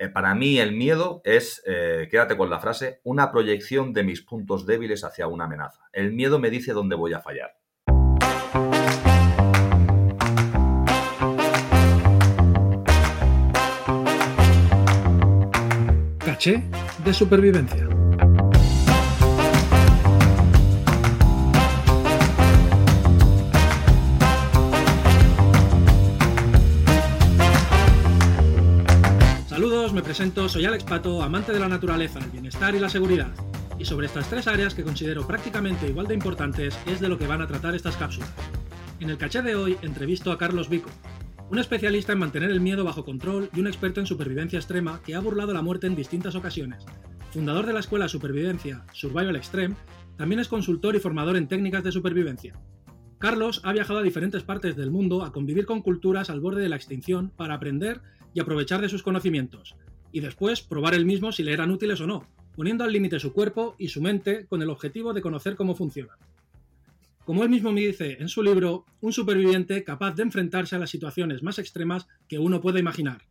eh, para mí el miedo es, eh, quédate con la frase, una proyección de mis puntos débiles hacia una amenaza. El miedo me dice dónde voy a fallar. Caché de supervivencia. Presento, soy Alex Pato, amante de la naturaleza, el bienestar y la seguridad. Y sobre estas tres áreas que considero prácticamente igual de importantes es de lo que van a tratar estas cápsulas. En el caché de hoy entrevisto a Carlos Vico, un especialista en mantener el miedo bajo control y un experto en supervivencia extrema que ha burlado la muerte en distintas ocasiones. Fundador de la escuela supervivencia Survival Extreme, también es consultor y formador en técnicas de supervivencia. Carlos ha viajado a diferentes partes del mundo a convivir con culturas al borde de la extinción para aprender y aprovechar de sus conocimientos, y después probar el mismo si le eran útiles o no, poniendo al límite su cuerpo y su mente con el objetivo de conocer cómo funcionan. Como él mismo me dice en su libro, un superviviente capaz de enfrentarse a las situaciones más extremas que uno puede imaginar.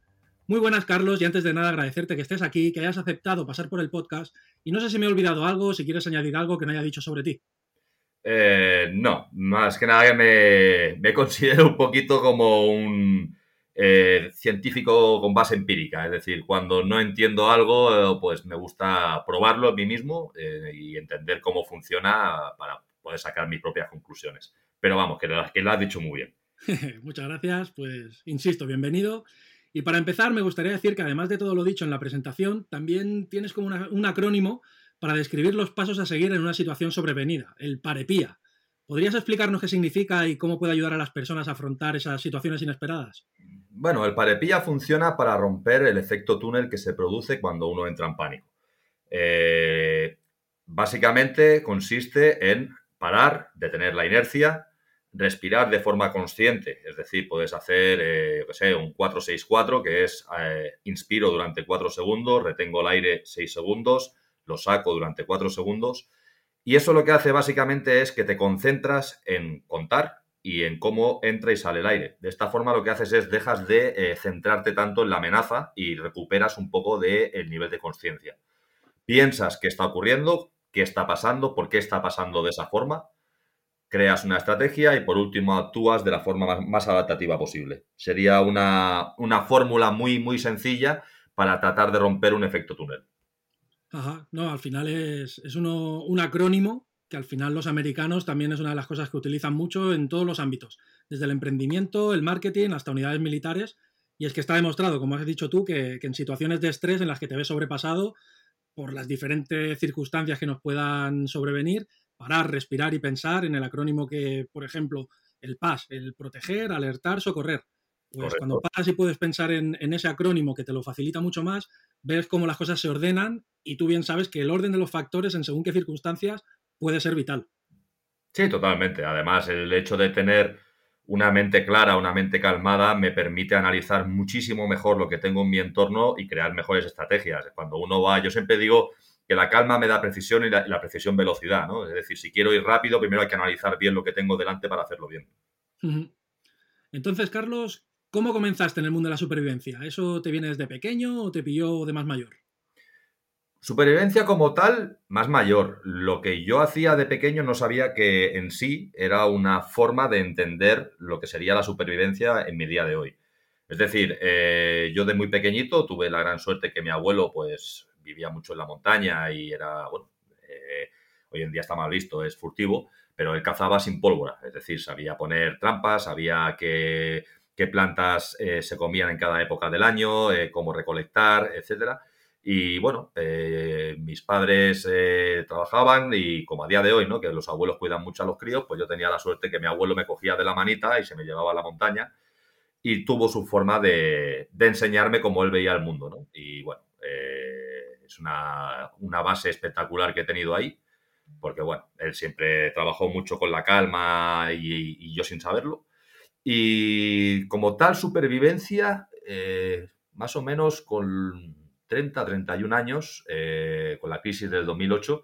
Muy buenas, Carlos, y antes de nada agradecerte que estés aquí, que hayas aceptado pasar por el podcast, y no sé si me he olvidado algo, si quieres añadir algo que no haya dicho sobre ti. Eh, no, más que nada me, me considero un poquito como un, eh, científico con base empírica. Es decir, cuando no entiendo algo, eh, pues me gusta probarlo a mí mismo eh, y entender cómo funciona para poder sacar mis propias conclusiones. Pero vamos, que, que lo has dicho muy bien. Muchas gracias. Pues insisto, bienvenido. Y para empezar, me gustaría decir que además de todo lo dicho en la presentación, también tienes como un acrónimo para describir los pasos a seguir en una situación sobrevenida, el PAREPIA. ¿Podrías explicarnos qué significa y cómo puede ayudar a las personas a afrontar esas situaciones inesperadas? Bueno, el parepilla funciona para romper el efecto túnel que se produce cuando uno entra en pánico. Eh, básicamente consiste en parar, detener la inercia, respirar de forma consciente, es decir, puedes hacer, eh, sé, un 4-6-4, que es eh, inspiro durante 4 segundos, retengo el aire 6 segundos, lo saco durante 4 segundos, y eso lo que hace básicamente es que te concentras en contar y en cómo entra y sale el aire. De esta forma lo que haces es dejas de eh, centrarte tanto en la amenaza y recuperas un poco del el nivel de conciencia. Piensas qué está ocurriendo, qué está pasando, por qué está pasando de esa forma, creas una estrategia y por último actúas de la forma más, adaptativa posible. Sería una, una fórmula muy, muy sencilla para tratar de romper un efecto túnel. Ajá, no, al final es, es uno, un acrónimo que al final los americanos también es una de las cosas que utilizan mucho en todos los ámbitos, desde el emprendimiento, el marketing, hasta unidades militares. Y es que está demostrado, como has dicho tú, que, en situaciones de estrés en las que te ves sobrepasado por las diferentes circunstancias que nos puedan sobrevenir, parar, respirar y pensar en el acrónimo que, por ejemplo, el PAS, el proteger, alertar, socorrer. Pues cuando paras y puedes pensar en, en, ese acrónimo que te lo facilita mucho más, ves cómo las cosas se ordenan y tú bien sabes que el orden de los factores en según qué circunstancias puede ser vital. Sí, totalmente. Además, el hecho de tener una mente clara, una mente calmada, me permite analizar muchísimo mejor lo que tengo en mi entorno y crear mejores estrategias. Cuando uno va, yo siempre digo que la calma me da precisión y la, precisión velocidad, ¿no? Es decir, si quiero ir rápido, primero hay que analizar bien lo que tengo delante para hacerlo bien. Entonces, Carlos, ¿cómo comenzaste en el mundo de la supervivencia? ¿Eso te viene desde pequeño o te pilló de más mayor? Supervivencia como tal, más mayor. Lo que yo hacía de pequeño no sabía que en sí era una forma de entender lo que sería la supervivencia en mi día de hoy. Es decir, eh, yo de muy pequeñito tuve la gran suerte que mi abuelo pues vivía mucho en la montaña y era, bueno, eh, hoy en día está mal visto, es furtivo, pero él cazaba sin pólvora, es decir, sabía poner trampas, sabía qué, qué plantas eh, se comían en cada época del año, cómo recolectar, etcétera. Y bueno, eh, mis padres eh, trabajaban y como a día de hoy, ¿no? Que los abuelos cuidan mucho a los críos, pues yo tenía la suerte que mi abuelo me cogía de la manita y se me llevaba a la montaña y tuvo su forma de, enseñarme cómo él veía el mundo, ¿no? Y bueno, eh, es una, base espectacular que he tenido ahí, porque bueno, él siempre trabajó mucho con la calma y, yo sin saberlo. Y como tal supervivencia, más o menos con 30, 31 años, eh, con la crisis del 2008.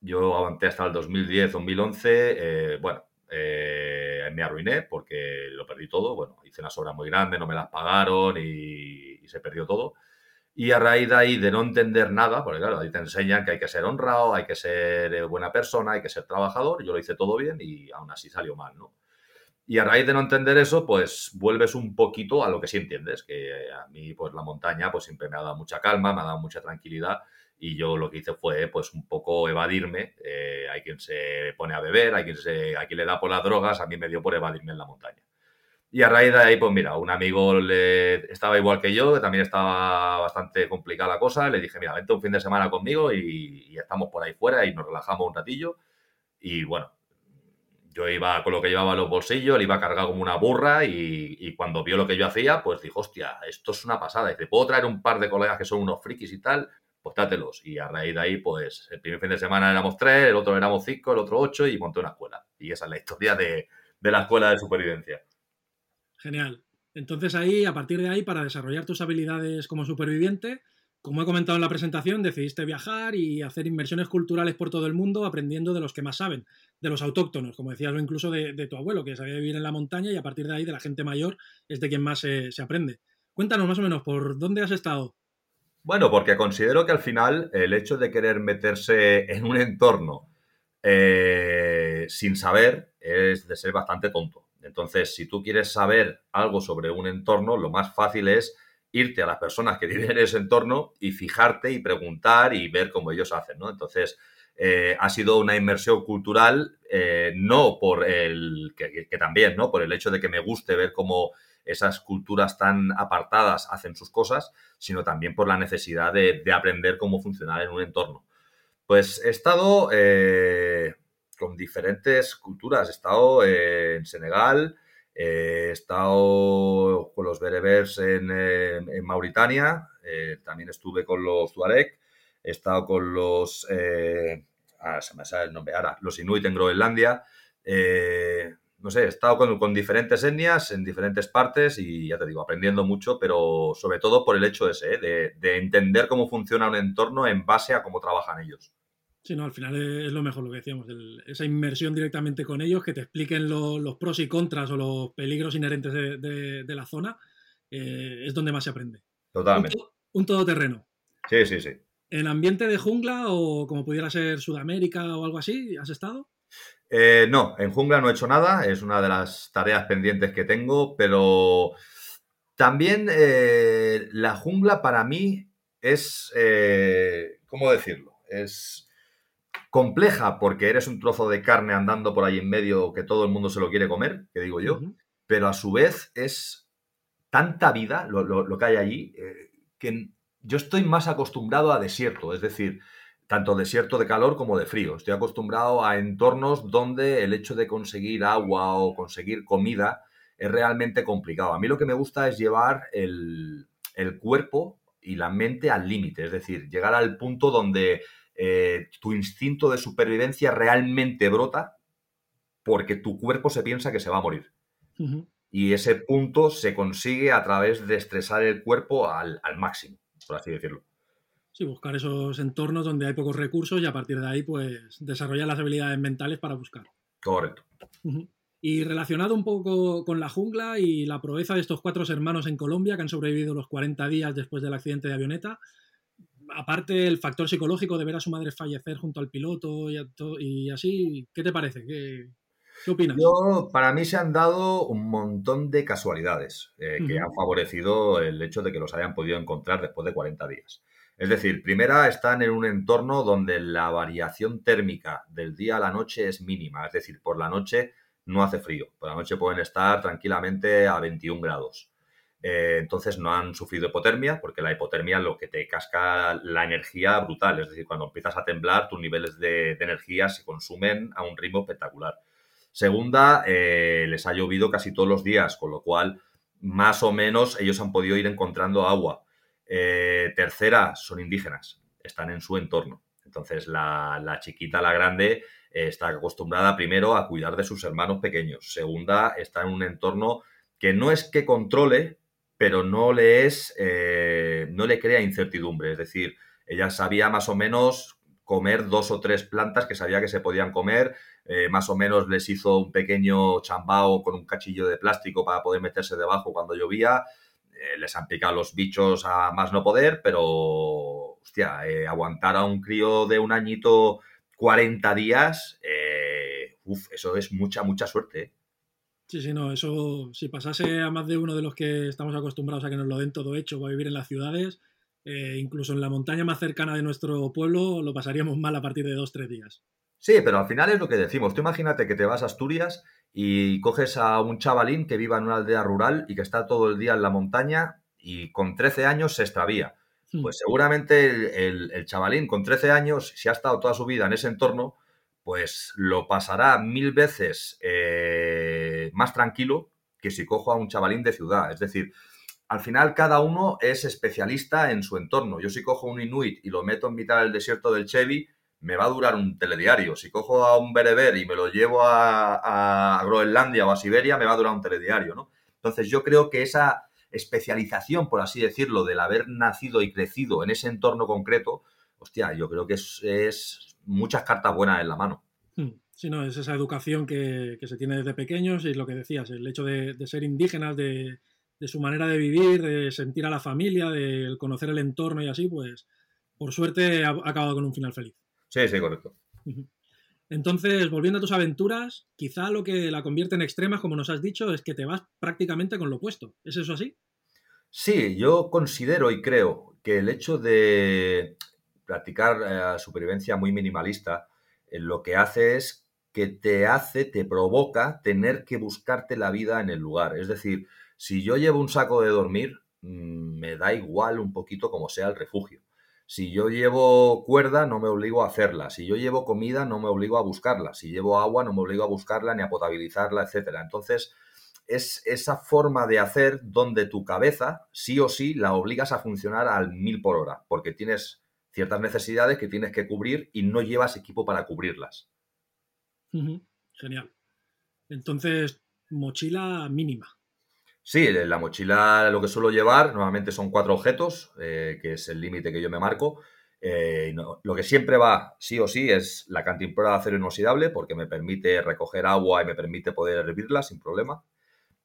Yo aguanté hasta el 2010, 2011. Eh, bueno, eh, me arruiné porque lo perdí todo. Bueno, hice una obra muy grande, no me las pagaron y, se perdió todo. Y a raíz de ahí, de no entender nada, porque claro, ahí te enseñan que hay que ser honrado, hay que ser eh, buena persona, hay que ser trabajador, yo lo hice todo bien y aún así salió mal, ¿no? Y a raíz de no entender eso, pues vuelves un poquito a lo que sí entiendes, que a mí pues la montaña pues siempre me ha dado mucha calma, me ha dado mucha tranquilidad y yo lo que hice fue pues un poco evadirme. Eh, hay quien se pone a beber, hay quien, se, a quien le da por las drogas, a mí me dio por evadirme en la montaña. Y a raíz de ahí, pues mira, un amigo le, estaba igual que yo, que también estaba bastante complicada la cosa. Le dije, mira, vente un fin de semana conmigo y, y estamos por ahí fuera y nos relajamos un ratillo. Y bueno, yo iba con lo que llevaba en los bolsillos, le iba a cargar como una burra y, cuando vio lo que yo hacía, pues dijo, hostia, esto es una pasada. Y te puedo traer un par de colegas que son unos frikis y tal, pues dátelos. Y a raíz de ahí, pues el primer fin de semana éramos tres, el otro éramos cinco, el otro ocho y monté una escuela. Y esa es la historia de, de la escuela de supervivencia. Genial. Entonces ahí, a partir de ahí, para desarrollar tus habilidades como superviviente, como he comentado en la presentación, decidiste viajar y hacer inversiones culturales por todo el mundo aprendiendo de los que más saben, de los autóctonos, como decías, incluso de, tu abuelo, que sabía vivir en la montaña y a partir de ahí de la gente mayor es de quien más se, aprende. Cuéntanos más o menos, ¿por dónde has estado? Bueno, porque considero que al final el hecho de querer meterse en un entorno eh, sin saber es de ser bastante tonto. Entonces, si tú quieres saber algo sobre un entorno, lo más fácil es irte a las personas que viven en ese entorno y fijarte y preguntar y ver cómo ellos hacen, ¿no? Entonces, eh, ha sido una inmersión cultural, eh, no por el, que, también, ¿no? Por el hecho de que me guste ver cómo esas culturas tan apartadas hacen sus cosas, sino también por la necesidad de, aprender cómo funcionar en un entorno. Pues he estado eh, con diferentes culturas, he estado en Senegal, he estado con los berebers en, Mauritania, eh, también estuve con los Tuareg, he estado con los, eh, ah, se me sale el nombre los Inuit en Groenlandia. Eh, no sé, he estado con, diferentes etnias en diferentes partes y ya te digo, aprendiendo mucho, pero sobre todo por el hecho ese, de, de entender cómo funciona un entorno en base a cómo trabajan ellos. Sí, no, al final es lo mejor lo que decíamos, esa inmersión directamente con ellos, que te expliquen los pros y contras o los peligros inherentes de, la zona, eh, es donde más se aprende. Totalmente. Un, todoterreno. Sí, sí, sí. ¿En ambiente de jungla o como pudiera ser Sudamérica o algo así, has estado? Eh, no, en jungla no he hecho nada, es una de las tareas pendientes que tengo, pero también eh, la jungla para mí es, ¿cómo decirlo? Es compleja porque eres un trozo de carne andando por ahí en medio que todo el mundo se lo quiere comer, que digo yo, pero a su vez es tanta vida lo, que hay allí eh, que yo estoy más acostumbrado a desierto, es decir, tanto desierto de calor como de frío. Estoy acostumbrado a entornos donde el hecho de conseguir agua o conseguir comida es realmente complicado. A mí lo que me gusta es llevar el, el cuerpo y la mente al límite, es decir, llegar al punto donde eh, tu instinto de supervivencia realmente brota porque tu cuerpo se piensa que se va a morir. Y ese punto se consigue a través de estresar el cuerpo al, máximo, por así decirlo. Sí, buscar esos entornos donde hay pocos recursos y a partir de ahí, pues, desarrollar las habilidades mentales para buscar. Correcto. Y relacionado un poco con la jungla y la proeza de estos cuatro hermanos en Colombia que han sobrevivido los 40 días después del accidente de avioneta, aparte el factor psicológico de ver a su madre fallecer junto al piloto y, así, ¿qué te parece? ¿Qué, opinas? Yo, para mí se han dado un montón de casualidades eh, que han favorecido el hecho de que los hayan podido encontrar después de 40 días. Es decir, primera, están en un entorno donde la variación térmica del día a la noche es mínima. Es decir, por la noche no hace frío. Por la noche pueden estar tranquilamente a 21 grados. Eh, entonces no han sufrido hipotermia, porque la hipotermia lo que te casca la energía brutal, es decir, cuando empiezas a temblar, tus niveles de, energía se consumen a un ritmo espectacular. Segunda, eh, les ha llovido casi todos los días, con lo cual más o menos ellos han podido ir encontrando agua. Eh, tercera, son indígenas, están en su entorno. Entonces la, la chiquita, la grande, está acostumbrada primero a cuidar de sus hermanos pequeños. Segunda, está en un entorno que no es que controle, pero no le es, eh, no le crea incertidumbre. Es decir, ella sabía más o menos comer dos o tres plantas que sabía que se podían comer, eh, más o menos les hizo un pequeño chambao con un cachillo de plástico para poder meterse debajo cuando llovía. eh, les han picado los bichos a más no poder, pero, hostia, aguantar a un crío de un añito 40 días, uff, eso es mucha, mucha suerte. Sí, sí, no, eso si pasase a más de uno de los que estamos acostumbrados a que nos lo den todo hecho o a vivir en las ciudades, eh, incluso en la montaña más cercana de nuestro pueblo lo pasaríamos mal a partir de dos, tres días. Sí, pero al final es lo que decimos. Tú imagínate que te vas a Asturias y coges a un chavalín que viva en una aldea rural y que está todo el día en la montaña y con 13 años se extravía. Hmm. Pues seguramente el, chavalín con 13 años, si ha estado toda su vida en ese entorno, pues lo pasará mil veces eh, más tranquilo que si cojo a un chavalín de ciudad. Es decir, al final cada uno es especialista en su entorno. Yo si cojo un inuit y lo meto en mitad del desierto del Chevy, me va a durar un telediario. Si cojo a un bereber y me lo llevo a, Groenlandia o a Siberia, me va a durar un telediario, ¿no? Entonces yo creo que esa especialización, por así decirlo, del haber nacido y crecido en ese entorno concreto, hostia, yo creo que es, muchas cartas buenas en la mano. Sí, no, es esa educación que, se tiene desde pequeños y lo que decías, el hecho de ser indígenas, de, de su manera de vivir, de sentir a la familia, de conocer el entorno y así, pues por suerte ha acabado con un final feliz. Sí, sí, correcto. Entonces, volviendo a tus aventuras, quizá lo que la convierte en extremas, como nos has dicho, es que te vas prácticamente con lo opuesto. ¿Es eso así? Sí, yo considero y creo que el hecho de practicar eh, supervivencia muy minimalista, eh, lo que hace es que te hace, te provoca tener que buscarte la vida en el lugar. Es decir, si yo llevo un saco de dormir, mm, me da igual un poquito como sea el refugio. Si yo llevo cuerda, no me obligo a hacerla. Si yo llevo comida, no me obligo a buscarla. Si llevo agua, no me obligo a buscarla ni a potabilizarla, etcétera. Entonces, es esa forma de hacer donde tu cabeza, sí o sí, la obligas a funcionar al mil por hora, porque tienes ciertas necesidades que tienes que cubrir y no llevas equipo para cubrirlas. Genial. Entonces, mochila mínima. Sí, la mochila lo que suelo llevar normalmente son cuatro objetos, eh, que es el límite que yo me marco. Eh, lo que siempre va, sí o sí, es la cantimplora de acero inoxidable, porque me permite recoger agua y me permite poder hervirla sin problema.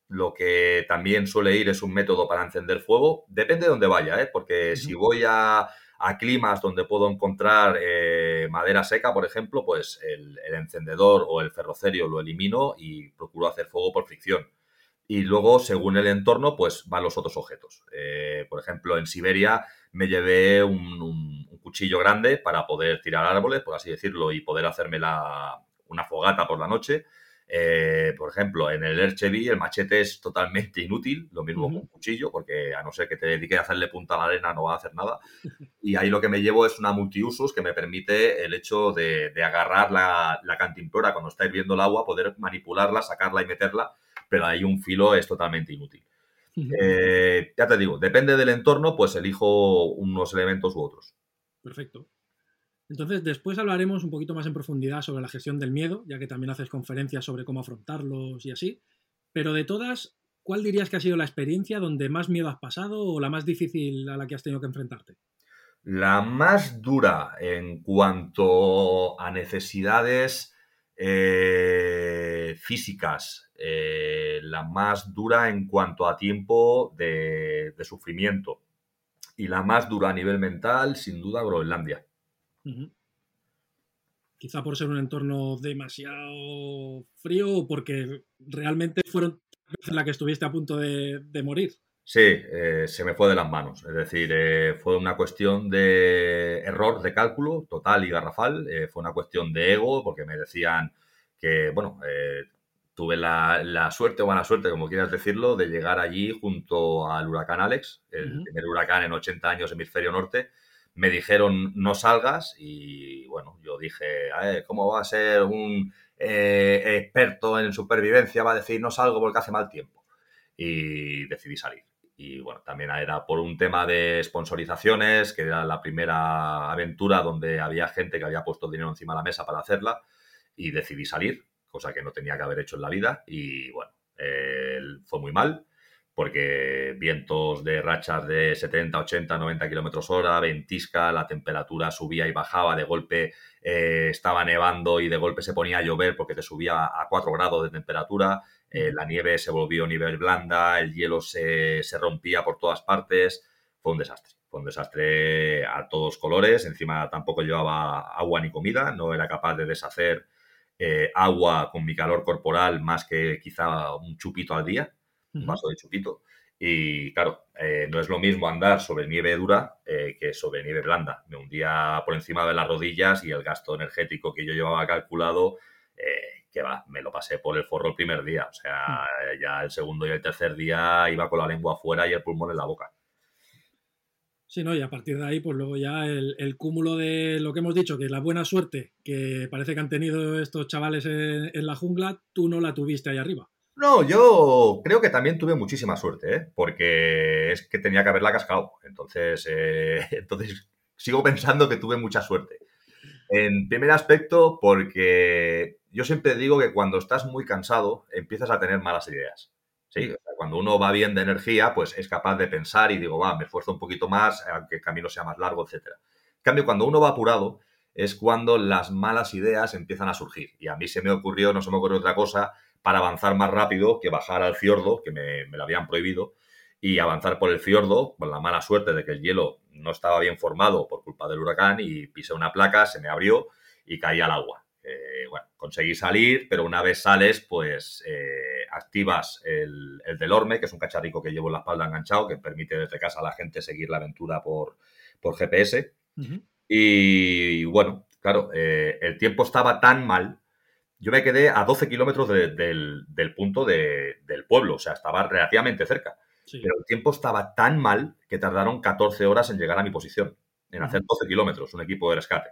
Lo que también suele ir es un método para encender fuego. Depende de dónde vaya, ¿eh? porque si voy a, climas donde puedo encontrar madera seca, por ejemplo, pues el, encendedor o el ferrocerio lo elimino y procuro hacer fuego por fricción y luego, según el entorno, pues van los otros objetos. Eh, por ejemplo, en Siberia me llevé un, cuchillo grande para poder tirar árboles, por así decirlo, y poder hacerme una fogata por la noche. Eh, por ejemplo, en el Erchevi el machete es totalmente inútil, lo mismo con un cuchillo, porque a no ser que te dediques a hacerle punta a la arena no va a hacer nada. Y ahí lo que me llevo es una multiusos que me permite el hecho de, agarrar la, la cantimplora cuando está hirviendo el agua, poder manipularla, sacarla y meterla pero ahí un filo es totalmente inútil. Eh, ya te digo, depende del entorno, pues elijo unos elementos u otros. Perfecto. Entonces, después hablaremos un poquito más en profundidad sobre la gestión del miedo, ya que también haces conferencias sobre cómo afrontarlos y así. Pero de todas, ¿cuál dirías que ha sido la experiencia donde más miedo has pasado o la más difícil a la que has tenido que enfrentarte? La más dura en cuanto a necesidades eh, físicas, eh, la más dura en cuanto a tiempo de, sufrimiento y la más dura a nivel mental, sin duda, Groenlandia. Quizá por ser un entorno demasiado frío o porque realmente fueron veces la que estuviste a punto de, morir. Sí, eh, se me fue de las manos. Es decir, fue una cuestión de error de cálculo total y garrafal. fue una cuestión de ego, porque me decían, que, bueno, eh, tuve la, suerte o mala suerte, como quieras decirlo, de llegar allí junto al huracán Alex, el primer huracán en 80 años hemisferio norte. Me dijeron no salgas y bueno, yo dije, ¿cómo va a ser un eh, experto en supervivencia? Va a decir no salgo porque hace mal tiempo. Y decidí salir. Y bueno, también era por un tema de sponsorizaciones, que era la primera aventura donde había gente que había puesto dinero encima de la mesa para hacerla y decidí salir, cosa que no tenía que haber hecho en la vida y bueno, fue muy mal porque vientos de rachas de 70, 80, 90 kilómetros hora, ventisca, la temperatura subía y bajaba, de golpe eh, estaba nevando y de golpe se ponía a llover porque te subía a 4 grados de temperatura, eh, la nieve se volvió nivel blanda, el hielo se, se rompía por todas partes, fue un desastre. Fue un desastre a todos colores. Encima tampoco llevaba agua ni comida. No era capaz de deshacer eh, agua con mi calor corporal más que quizá un chupito al día, un vaso de chupito. Y claro, eh, no es lo mismo andar sobre nieve dura eh, que sobre nieve blanda. Me hundía por encima de las rodillas y el gasto energético que yo llevaba calculado, que va, me lo pasé por el forro el primer día. O sea, ya el segundo y el tercer día iba con la lengua afuera y el pulmón en la boca. Sí, ¿no? Y a partir de ahí, pues luego ya el, cúmulo de lo que hemos dicho, que la buena suerte que parece que han tenido estos chavales en, la jungla, tú no la tuviste ahí arriba. No, yo creo que también tuve muchísima suerte, ¿eh? porque es que tenía que haberla cascado. Entonces, eh, entonces sigo pensando que tuve mucha suerte. En primer aspecto, porque yo siempre digo que cuando estás muy cansado empiezas a tener malas ideas. Sí, cuando uno va bien de energía, pues es capaz de pensar y digo, va, me esfuerzo un poquito más, aunque el camino sea más largo, etcétera. En cambio, cuando uno va apurado, es cuando las malas ideas empiezan a surgir. Y a mí se me ocurrió, no se me ocurrió otra cosa, para avanzar más rápido que bajar al fiordo, que me, me lo habían prohibido, y avanzar por el fiordo, con la mala suerte de que el hielo no estaba bien formado por culpa del huracán, y pisé una placa, se me abrió y caí al agua. Eh, bueno, conseguí salir, pero una vez sales, pues eh, activas el, el, Delorme, que es un cacharrico que llevo en la espalda enganchado, que permite desde casa a la gente seguir la aventura por, por GPS. y, bueno, claro, eh, el tiempo estaba tan mal. Yo me quedé a 12 kilómetros del, del, punto de, del pueblo, o sea, estaba relativamente cerca. Pero el tiempo estaba tan mal que tardaron 14 horas en llegar a mi posición, en hacer 12 kilómetros, un equipo de rescate.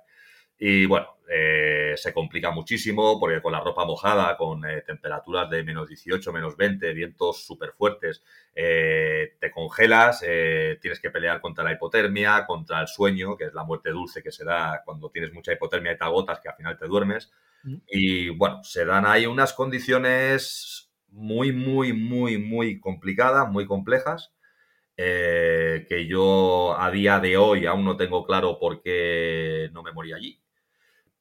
Y bueno, eh, se complica muchísimo porque con la ropa mojada, con eh, temperaturas de menos 18, menos 20, vientos súper fuertes, eh, te congelas, tienes que pelear contra la hipotermia, contra el sueño, que es la muerte dulce que se da cuando tienes mucha hipotermia y te agotas, que al final te duermes. Y bueno, se dan ahí unas condiciones muy, muy, muy, muy complicadas, muy complejas. que yo a día de hoy aún no tengo claro por qué no me morí allí.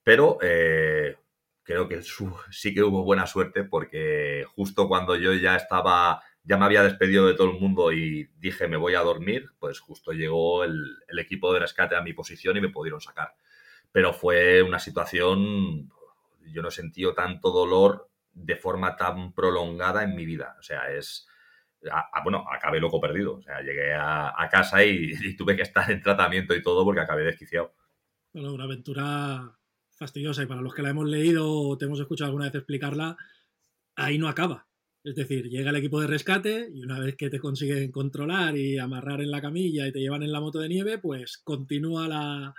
Pero eh, creo que sí que hubo buena suerte porque justo cuando yo ya estaba, ya me había despedido de todo el mundo y dije me voy a dormir, pues justo llegó el, equipo de rescate a mi posición y me pudieron sacar. Pero fue una situación, yo no he sentido tanto dolor de forma tan prolongada en mi vida. O sea, es... bueno, acabé loco perdido. O sea, llegué a, casa y, tuve que estar en tratamiento y todo porque acabé desquiciado. Bueno, una aventura fastidiosa y para los que la hemos leído o te hemos escuchado alguna vez explicarla, ahí no acaba. Es decir, llega el equipo de rescate y una vez que te consiguen controlar y amarrar en la camilla y te llevan en la moto de nieve, pues continúa la,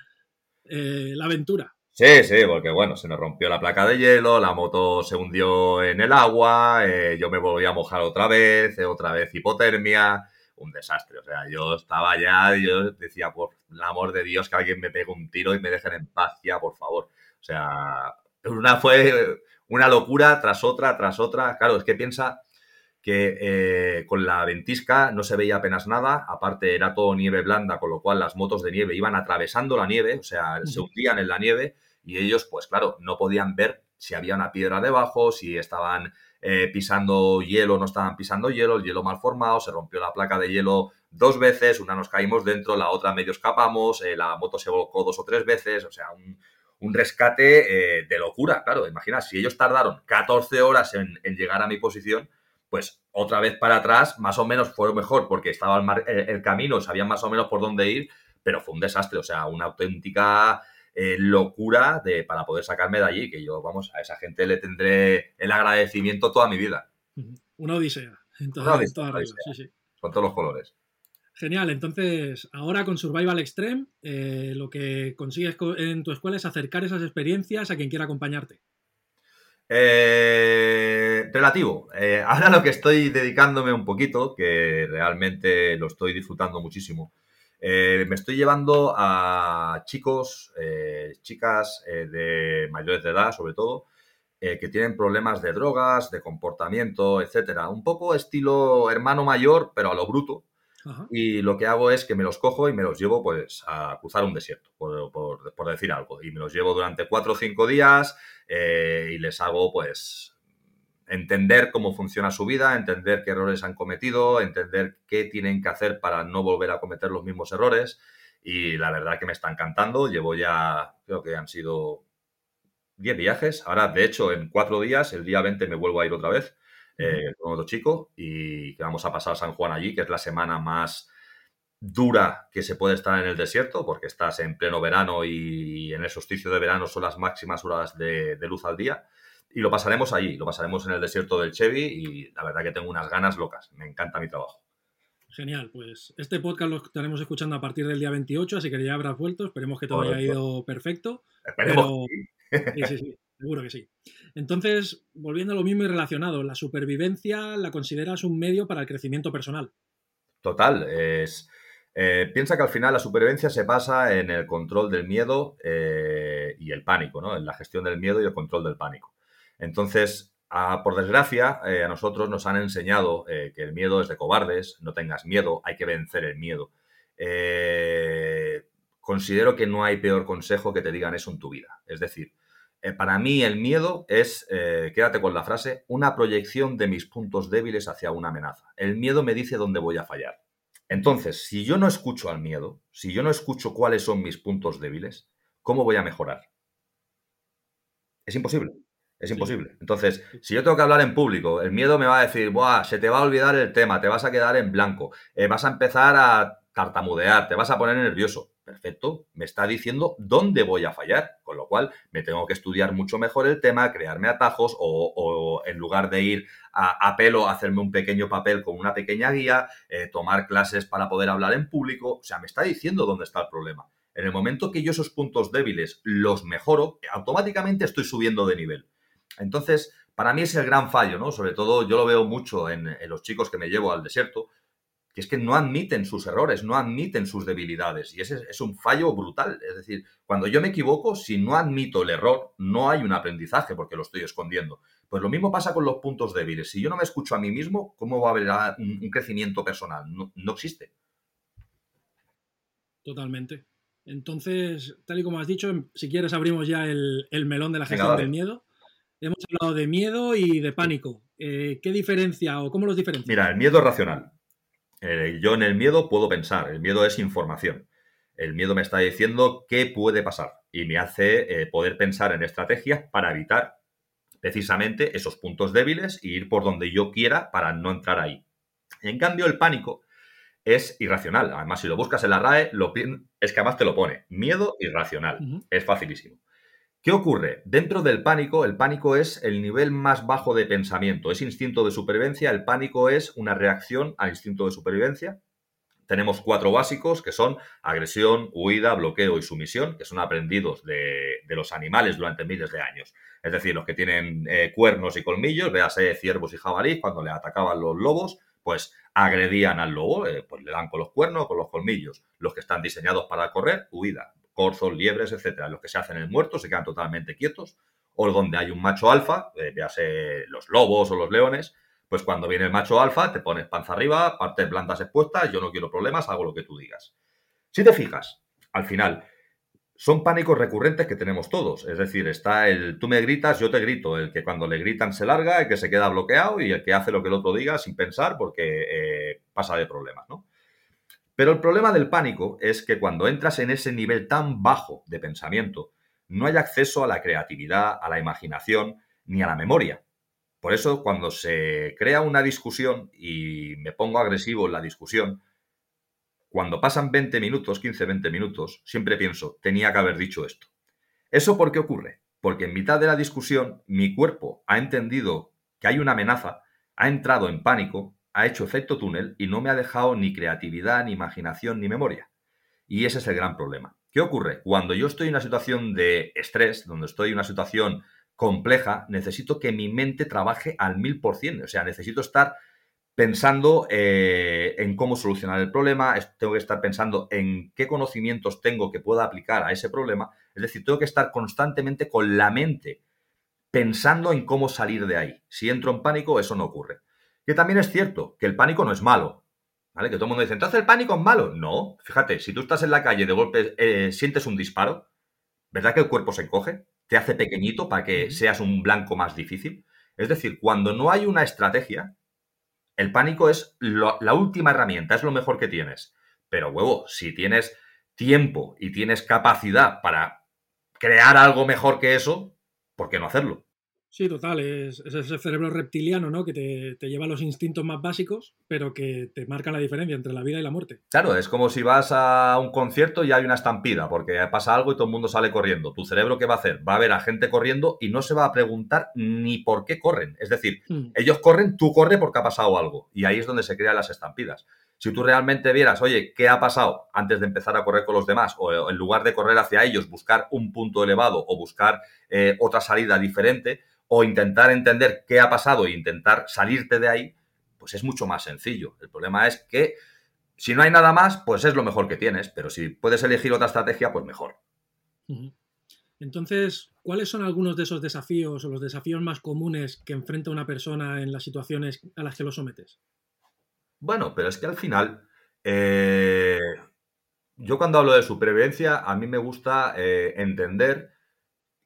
eh, la aventura. Sí, sí, porque bueno, se nos rompió la placa de hielo, la moto se hundió en el agua, eh, yo me volví a mojar otra vez, eh, otra vez hipotermia, un desastre. O sea, yo estaba ya, yo decía, por el amor de Dios, que alguien me pegue un tiro y me dejen en paz ya, por favor. O sea, una fue una locura tras otra, tras otra. Claro, es que piensa que eh, con la ventisca no se veía apenas nada, aparte era todo nieve blanda, con lo cual las motos de nieve iban atravesando la nieve, o sea, se hundían en la nieve y ellos, pues claro, no podían ver si había una piedra debajo, si estaban eh, pisando hielo, no estaban pisando hielo, el hielo mal formado, se rompió la placa de hielo dos veces, una nos caímos dentro, la otra medio escapamos, eh, la moto se volcó dos o tres veces, o sea, un, rescate eh, de locura, claro. Imagina, si ellos tardaron 14 horas en, llegar a mi posición, pues otra vez para atrás, más o menos fue mejor porque estaba el, camino, sabían más o menos por dónde ir, pero fue un desastre, o sea, una auténtica eh, locura de, para poder sacarme de allí, que yo, vamos, a esa gente le tendré el agradecimiento toda mi vida. Una odisea. una odisea, Con todos los colores. Genial, entonces ahora con Survival Extreme eh, lo que consigues en tu escuela es acercar esas experiencias a quien quiera acompañarte. Eh, relativo. Eh, ahora lo que estoy dedicándome un poquito, que realmente lo estoy disfrutando muchísimo, me estoy llevando a chicos, chicas de mayores de edad sobre todo, que tienen problemas de drogas, de comportamiento, etcétera. Un poco estilo hermano mayor, pero a lo bruto y lo que hago es que me los cojo y me los llevo pues a cruzar un desierto, por, decir algo. Y me los llevo durante cuatro o cinco días eh, y les hago pues entender cómo funciona su vida, entender qué errores han cometido, entender qué tienen que hacer para no volver a cometer los mismos errores. Y la verdad que me está encantando. Llevo ya, creo que han sido 10 viajes. Ahora, de hecho, en cuatro días, el día 20 me vuelvo a ir otra vez eh, con otro chico y que vamos a pasar San Juan allí, que es la semana más dura que se puede estar en el desierto, porque estás en pleno verano y en el solsticio de verano son las máximas horas de, luz al día. Y lo pasaremos allí, lo pasaremos en el desierto del Chevy y la verdad que tengo unas ganas locas. Me encanta mi trabajo. Genial, pues este podcast lo estaremos escuchando a partir del día 28, así que ya habrás vuelto. Esperemos que todo haya ido perfecto. Esperemos. Sí, sí, sí, seguro que sí. Entonces, volviendo a lo mismo y relacionado, ¿la supervivencia la consideras un medio para el crecimiento personal? Total, es eh, piensa que al final la supervivencia se basa en el control del miedo eh, y el pánico, ¿no? En la gestión del miedo y el control del pánico. Entonces, por desgracia, eh, a nosotros nos han enseñado que el miedo es de cobardes, no tengas miedo, hay que vencer el miedo. considero que no hay peor consejo que te digan eso en tu vida. Es decir, para mí el miedo es, quédate con la frase, una proyección de mis puntos débiles hacia una amenaza. El miedo me dice dónde voy a fallar. Entonces, si yo no escucho al miedo, si yo no escucho cuáles son mis puntos débiles, ¿cómo voy a mejorar? Es imposible. Es imposible. Entonces, si yo tengo que hablar en público, el miedo me va a decir, Buah, se te va a olvidar el tema, te vas a quedar en blanco, eh, vas a empezar a tartamudear, te vas a poner nervioso perfecto, me está diciendo dónde voy a fallar, con lo cual me tengo que estudiar mucho mejor el tema, crearme atajos o, en lugar de ir a, pelo, hacerme un pequeño papel con una pequeña guía, eh, tomar clases para poder hablar en público, o sea, me está diciendo dónde está el problema. En el momento que yo esos puntos débiles los mejoro, automáticamente estoy subiendo de nivel. Entonces, para mí es el gran fallo, ¿no? Sobre todo yo lo veo mucho en los chicos que me llevo al desierto, que es que no admiten sus errores, no admiten sus debilidades. Y ese es un fallo brutal. Es decir, cuando yo me equivoco, si no admito el error, no hay un aprendizaje porque lo estoy escondiendo. Pues lo mismo pasa con los puntos débiles. Si yo no me escucho a mí mismo, ¿cómo va a haber un, crecimiento personal? No, existe. Totalmente. Entonces, tal y como has dicho, si quieres abrimos ya el, melón de la gestión del miedo. Hemos hablado de miedo y de pánico. Eh, ¿Qué diferencia o cómo los diferencia? Mira, el miedo es racional. Eh, yo en el miedo puedo pensar, el miedo es información. El miedo me está diciendo qué puede pasar y me hace eh, poder pensar en estrategias para evitar precisamente esos puntos débiles e ir por donde yo quiera para no entrar ahí. En cambio, el pánico es irracional. Además, si lo buscas en la RAE, lo, es que además te lo pone. Miedo irracional. Es facilísimo. ¿Qué ocurre? Dentro del pánico, el pánico es el nivel más bajo de pensamiento, es instinto de supervivencia, el pánico es una reacción al instinto de supervivencia. Tenemos cuatro básicos que son agresión, huida, bloqueo y sumisión, que son aprendidos de, los animales durante miles de años. Es decir, los que tienen eh, cuernos y colmillos, véase ciervos y jabalíes, cuando le atacaban los lobos, pues agredían al lobo, eh, pues le dan con los cuernos, con los colmillos. Los que están diseñados para correr, huida corzos, liebres, etcétera, los que se hacen el muerto se quedan totalmente quietos, o donde hay un macho alfa, eh, véase los lobos o los leones, pues cuando viene el macho alfa te pones panza arriba, partes blandas expuestas, yo no quiero problemas, hago lo que tú digas. Si te fijas, al final, son pánicos recurrentes que tenemos todos. Es decir, está el tú me gritas, yo te grito, el que cuando le gritan se larga, el que se queda bloqueado y el que hace lo que el otro diga sin pensar porque eh, pasa de problemas, ¿no? Pero el problema del pánico es que cuando entras en ese nivel tan bajo de pensamiento, no hay acceso a la creatividad, a la imaginación ni a la memoria. Por eso, cuando se crea una discusión y me pongo agresivo en la discusión, cuando pasan 20 minutos, 15, 20 minutos, siempre pienso, tenía que haber dicho esto. ¿Eso por qué ocurre? Porque en mitad de la discusión mi cuerpo ha entendido que hay una amenaza, ha entrado en pánico ha hecho efecto túnel y no me ha dejado ni creatividad, ni imaginación, ni memoria. Y ese es el gran problema. ¿Qué ocurre? Cuando yo estoy en una situación de estrés, donde estoy en una situación compleja, necesito que mi mente trabaje al mil por cien. O sea, necesito estar pensando eh, en cómo solucionar el problema, tengo que estar pensando en qué conocimientos tengo que pueda aplicar a ese problema. Es decir, tengo que estar constantemente con la mente pensando en cómo salir de ahí. Si entro en pánico, eso no ocurre. Que también es cierto que el pánico no es malo. ¿Vale? Que todo el mundo dice, entonces el pánico es malo. No, fíjate, si tú estás en la calle de golpe eh, sientes un disparo, ¿verdad que el cuerpo se encoge? Te hace pequeñito para que seas un blanco más difícil. Es decir, cuando no hay una estrategia, el pánico es la última herramienta, es lo mejor que tienes. Pero, huevo, si tienes tiempo y tienes capacidad para crear algo mejor que eso, ¿por qué no hacerlo? Sí, total, es, ese cerebro reptiliano, ¿no? Que te, lleva a los instintos más básicos, pero que te marca la diferencia entre la vida y la muerte. Claro, es como si vas a un concierto y hay una estampida, porque pasa algo y todo el mundo sale corriendo. ¿Tu cerebro qué va a hacer? Va a ver a gente corriendo y no se va a preguntar ni por qué corren. Es decir, hmm. ellos corren, tú corres porque ha pasado algo. Y ahí es donde se crean las estampidas. Si tú realmente vieras, oye, ¿qué ha pasado antes de empezar a correr con los demás? O en lugar de correr hacia ellos, buscar un punto elevado o buscar eh, otra salida diferente, o intentar entender qué ha pasado e intentar salirte de ahí, pues es mucho más sencillo. El problema es que si no hay nada más, pues es lo mejor que tienes, pero si puedes elegir otra estrategia, pues mejor. Entonces, ¿cuáles son algunos de esos desafíos o los desafíos más comunes que enfrenta una persona en las situaciones a las que lo sometes? Bueno, pero es que al final, eh, yo cuando hablo de supervivencia, a mí me gusta eh, entender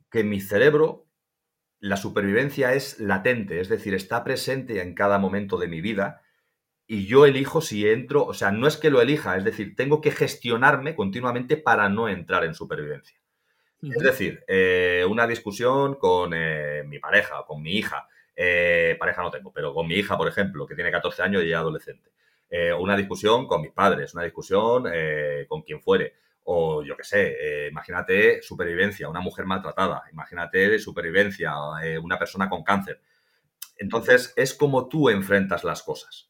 que mi cerebro la supervivencia es latente, es decir, está presente en cada momento de mi vida y yo elijo si entro, o sea, no es que lo elija, es decir, tengo que gestionarme continuamente para no entrar en supervivencia. Es decir, eh, una discusión con eh, mi pareja, con mi hija, eh, pareja no tengo, pero con mi hija, por ejemplo, que tiene 14 años y es adolescente. una discusión con mis padres, una discusión con quien fuere. O yo qué sé, eh, imagínate supervivencia, una mujer maltratada, imagínate supervivencia, eh, una persona con cáncer. Entonces es como tú enfrentas las cosas.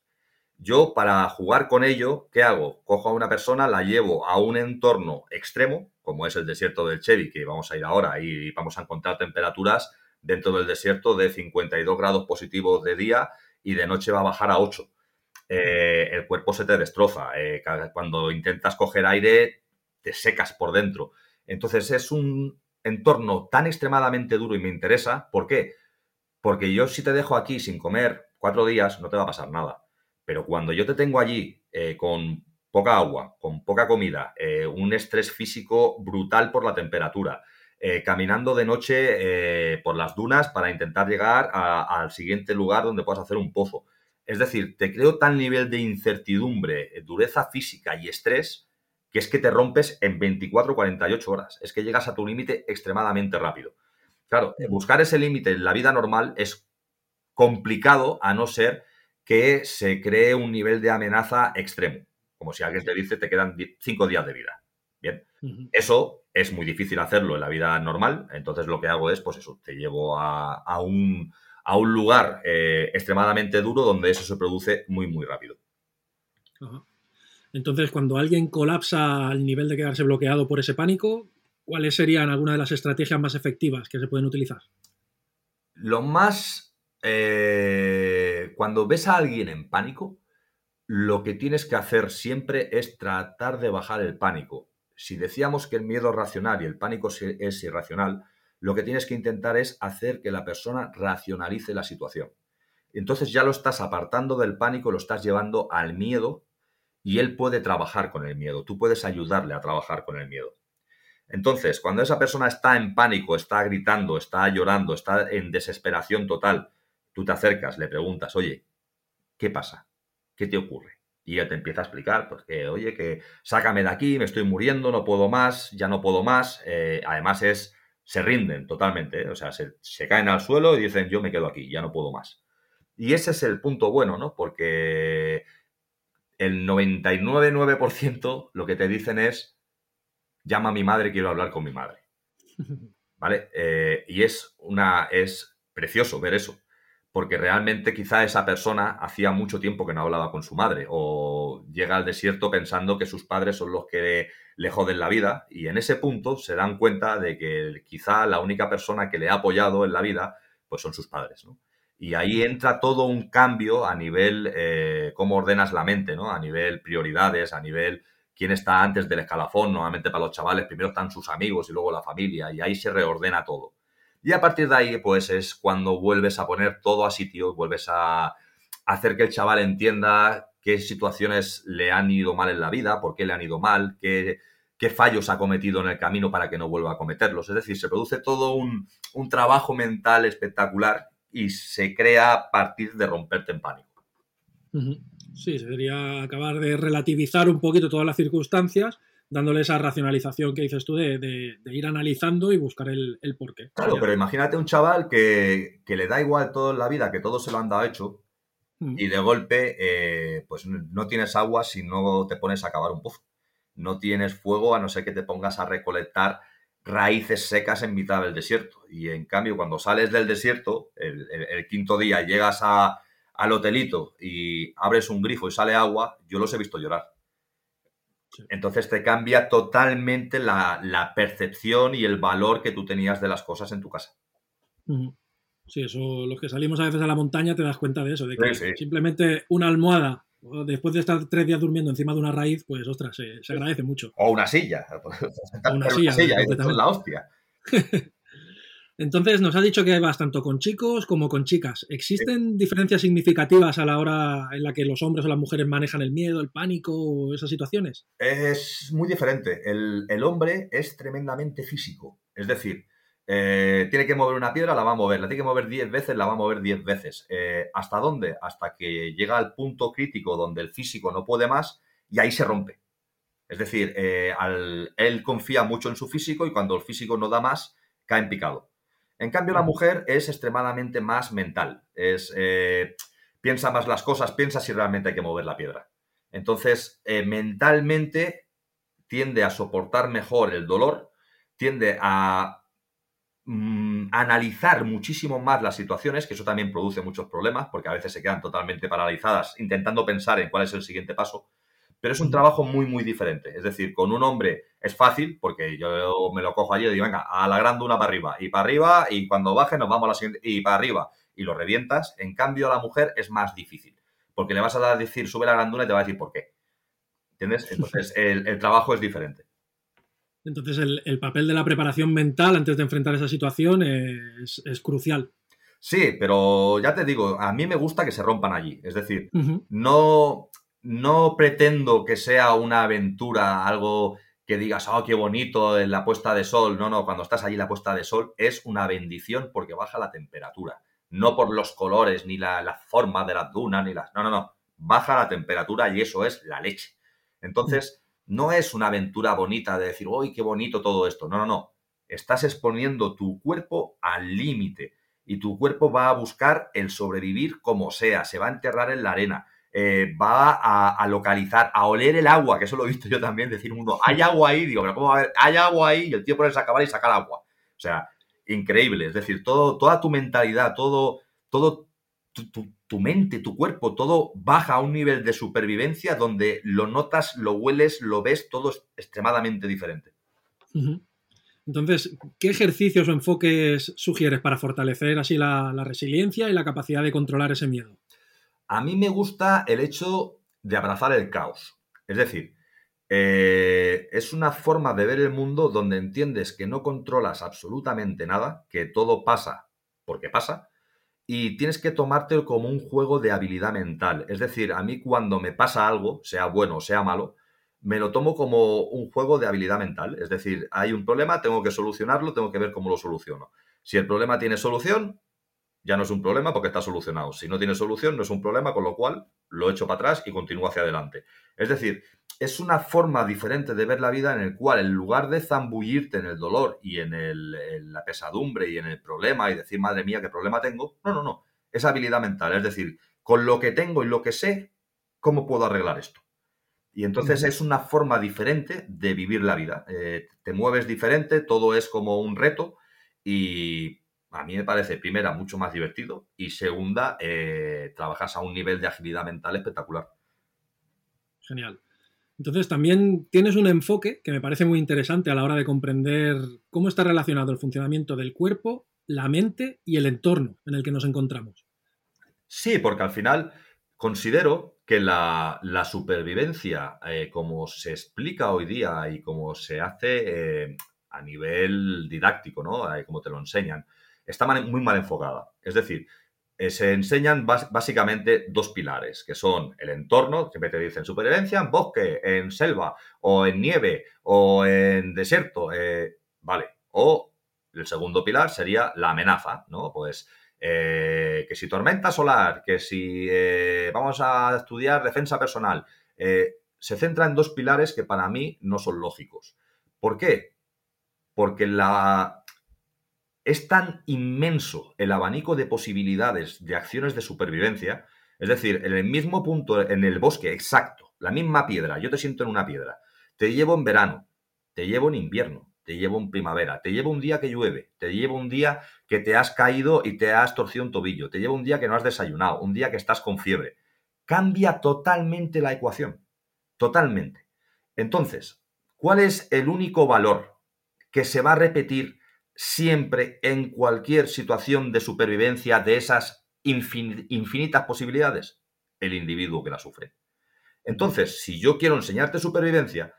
Yo para jugar con ello, ¿qué hago? Cojo a una persona, la llevo a un entorno extremo, como es el desierto del Chevy, que vamos a ir ahora y vamos a encontrar temperaturas dentro del desierto de 52 grados positivos de día y de noche va a bajar a 8. Eh, el cuerpo se te destroza. cuando intentas coger aire, te secas por dentro. Entonces es un entorno tan extremadamente duro y me interesa. ¿Por qué? Porque yo si te dejo aquí sin comer cuatro días no te va a pasar nada. Pero cuando yo te tengo allí eh, con poca agua, con poca comida, eh, un estrés físico brutal por la temperatura, eh, caminando de noche por las dunas para intentar llegar al siguiente lugar donde puedas hacer un pozo. Es decir, te creo tal nivel de incertidumbre, dureza física y estrés que es que te rompes en 24 48 horas. Es que llegas a tu límite extremadamente rápido. Claro, buscar ese límite en la vida normal es complicado a no ser que se cree un nivel de amenaza extremo. Como si alguien te dice te quedan cinco días de vida. Bien, eso es muy difícil hacerlo en la vida normal. Entonces lo que hago es, pues eso, te llevo a, un, a un, lugar eh, extremadamente duro donde eso se produce muy, muy rápido. Entonces, cuando alguien colapsa al nivel de quedarse bloqueado por ese pánico, ¿cuáles serían algunas de las estrategias más efectivas que se pueden utilizar? Lo más... Eh, cuando ves a alguien en pánico, lo que tienes que hacer siempre es tratar de bajar el pánico. Si decíamos que el miedo es racional y el pánico es irracional, lo que tienes que intentar es hacer que la persona racionalice la situación. Entonces ya lo estás apartando del pánico, lo estás llevando al miedo y él puede trabajar con el miedo, tú puedes ayudarle a trabajar con el miedo. Entonces, cuando esa persona está en pánico, está gritando, está llorando, está en desesperación total, tú te acercas, le preguntas, oye, ¿qué pasa? ¿Qué te ocurre? Y él te empieza a explicar, porque, oye, que sácame de aquí, me estoy muriendo, no puedo más, ya no puedo más. Eh, además es, se rinden totalmente, ¿eh? o sea, se, se caen al suelo y dicen, yo me quedo aquí, ya no puedo más. Y ese es el punto bueno, ¿no? Porque el 99,9% lo que te dicen es, llama a mi madre, quiero hablar con mi madre. ¿Vale? Eh, y es, una, es precioso ver eso, porque realmente quizá esa persona hacía mucho tiempo que no hablaba con su madre o llega al desierto pensando que sus padres son los que le joden la vida y en ese punto se dan cuenta de que quizá la única persona que le ha apoyado en la vida pues son sus padres, ¿no? Y ahí entra todo un cambio a nivel eh, cómo ordenas la mente, ¿no? A nivel prioridades, a nivel quién está antes del escalafón. Normalmente para los chavales primero están sus amigos y luego la familia y ahí se reordena todo. Y a partir de ahí, pues es cuando vuelves a poner todo a sitio, vuelves a hacer que el chaval entienda qué situaciones le han ido mal en la vida, por qué le han ido mal, qué, qué fallos ha cometido en el camino para que no vuelva a cometerlos. Es decir, se produce todo un, un trabajo mental espectacular y se crea a partir de romperte en pánico. Sí, sería acabar de relativizar un poquito todas las circunstancias, dándole esa racionalización que dices tú de, ir analizando y buscar el, porqué. Claro, pero imagínate un chaval que, le da igual todo en la vida, que todo se lo han dado hecho, y de golpe, eh, pues no tienes agua si no te pones a cavar un pozo. No tienes fuego a no ser que te pongas a recolectar raíces secas en mitad del desierto. Y en cambio, cuando sales del desierto, el quinto día llegas a, al hotelito y abres un grifo y sale agua, yo los he visto llorar. Entonces te cambia totalmente la, percepción y el valor que tú tenías de las cosas en tu casa. Sí, eso, los que salimos a veces a la montaña te das cuenta de eso, de que simplemente una almohada, después de estar tres días durmiendo encima de una raíz, pues ostras, se, agradece mucho. O una silla. O una silla, es la hostia. Entonces, nos ha dicho que vas tanto con chicos como con chicas. ¿Existen diferencias significativas a la hora en la que los hombres o las mujeres manejan el miedo, el pánico o esas situaciones? Es muy diferente. El, hombre es tremendamente físico. Es decir, eh, tiene que mover una piedra, la va a mover. La tiene que mover 10 veces, la va a mover 10 veces. Eh, ¿Hasta dónde? Hasta que llega al punto crítico donde el físico no puede más y ahí se rompe. Es decir, eh, él confía mucho en su físico y cuando el físico no da más, cae en picado. En cambio, la mujer es extremadamente más mental. Es, piensa más las cosas, piensa si realmente hay que mover la piedra. Entonces, mentalmente tiende a soportar mejor el dolor, tiende a mm, analizar muchísimo más las situaciones, que eso también produce muchos problemas, porque a veces se quedan totalmente paralizadas intentando pensar en cuál es el siguiente paso pero es un trabajo muy, muy diferente. Es decir, con un hombre es fácil, porque yo me lo cojo allí y digo, venga, alagrando una para arriba, y para arriba, y cuando baje nos vamos a la siguiente, y para arriba, y lo revientas. En cambio, a la mujer es más difícil, porque le vas a decir, sube la granduna y te va a decir por qué. ¿Entiendes? Entonces, el, trabajo es diferente. Entonces, el, papel de la preparación mental antes de enfrentar esa situación es, crucial. Sí, pero ya te digo, a mí me gusta que se rompan allí. Es decir, no no pretendo que sea una aventura, algo que digas, oh, qué bonito en la puesta de sol. No, no, cuando estás allí la puesta de sol es una bendición porque baja la temperatura. No por los colores, ni la, forma de las dunas, ni las... No, no, no. Baja la temperatura y eso es la leche. Entonces, no es una aventura bonita de decir, uy, qué bonito todo esto. No, no, no. Estás exponiendo tu cuerpo al límite y tu cuerpo va a buscar el sobrevivir como sea, se va a enterrar en la arena, eh, va a, localizar, a oler el agua, que eso lo he visto yo también, decir uno, hay agua ahí, digo, pero ¿cómo va a haber? Hay agua ahí y el tío pone a acabar y saca el agua. O sea, increíble, es decir, todo, toda tu mentalidad, todo, todo tu, mente, tu cuerpo, todo baja a un nivel de supervivencia donde lo notas, lo hueles, lo ves, todo es extremadamente diferente. Entonces, ¿qué ejercicios o enfoques sugieres para fortalecer así la resiliencia y la capacidad de controlar ese miedo? A mí me gusta el hecho de abrazar el caos. Es decir, eh, es una forma de ver el mundo donde entiendes que no controlas absolutamente nada, que todo pasa porque pasa, y tienes que tomártelo como un juego de habilidad mental. Es decir, a mí cuando me pasa algo, sea bueno o sea malo, me lo tomo como un juego de habilidad mental. Es decir, hay un problema, tengo que solucionarlo, tengo que ver cómo lo soluciono. Si el problema tiene solución, ya no es un problema porque está solucionado. Si no tiene solución, no es un problema, con lo cual lo echo para atrás y continúo hacia adelante. Es decir, es una forma diferente de ver la vida en el cual, en lugar de zambullirte en el dolor y en, la pesadumbre y en el problema y decir, madre mía, qué problema tengo, no, no, no. Es habilidad mental. Es decir, con lo que tengo y lo que sé, ¿cómo puedo arreglar esto? Y entonces es una forma diferente de vivir la vida. Eh, te mueves diferente, todo es como un reto y a mí me parece, primera, mucho más divertido y segunda, eh, trabajas a un nivel de agilidad mental espectacular. Genial. Entonces también tienes un enfoque que me parece muy interesante a la hora de comprender cómo está relacionado el funcionamiento del cuerpo, la mente y el entorno en el que nos encontramos. Sí, porque al final considero que la, supervivencia, eh, como se explica hoy día y como se hace eh, a nivel didáctico, ¿no? como te lo enseñan, está muy mal enfocada. Es decir, eh, se enseñan básicamente dos pilares, que son el entorno, siempre te dicen supervivencia en bosque, en selva, o en nieve, o en desierto, eh, vale. O el segundo pilar sería la amenaza, ¿no? Pues eh, que si tormenta solar, que si vamos a estudiar defensa personal, se centra en dos pilares que para mí no son lógicos. ¿Por qué? Porque la... es tan inmenso el abanico de posibilidades de acciones de supervivencia, es decir, en el mismo punto, en el bosque exacto, la misma piedra, yo te siento en una piedra, te llevo en verano, te llevo en invierno, te llevo en primavera, te llevo un día que llueve, te llevo un día que te has caído y te has torcido un tobillo, te llevo un día que no has desayunado, un día que estás con fiebre. Cambia totalmente la ecuación, totalmente. Entonces, ¿cuál es el único valor que se va a repetir siempre en cualquier situación de supervivencia de esas infinitas posibilidades? El individuo que la sufre. Entonces, si yo quiero enseñarte supervivencia,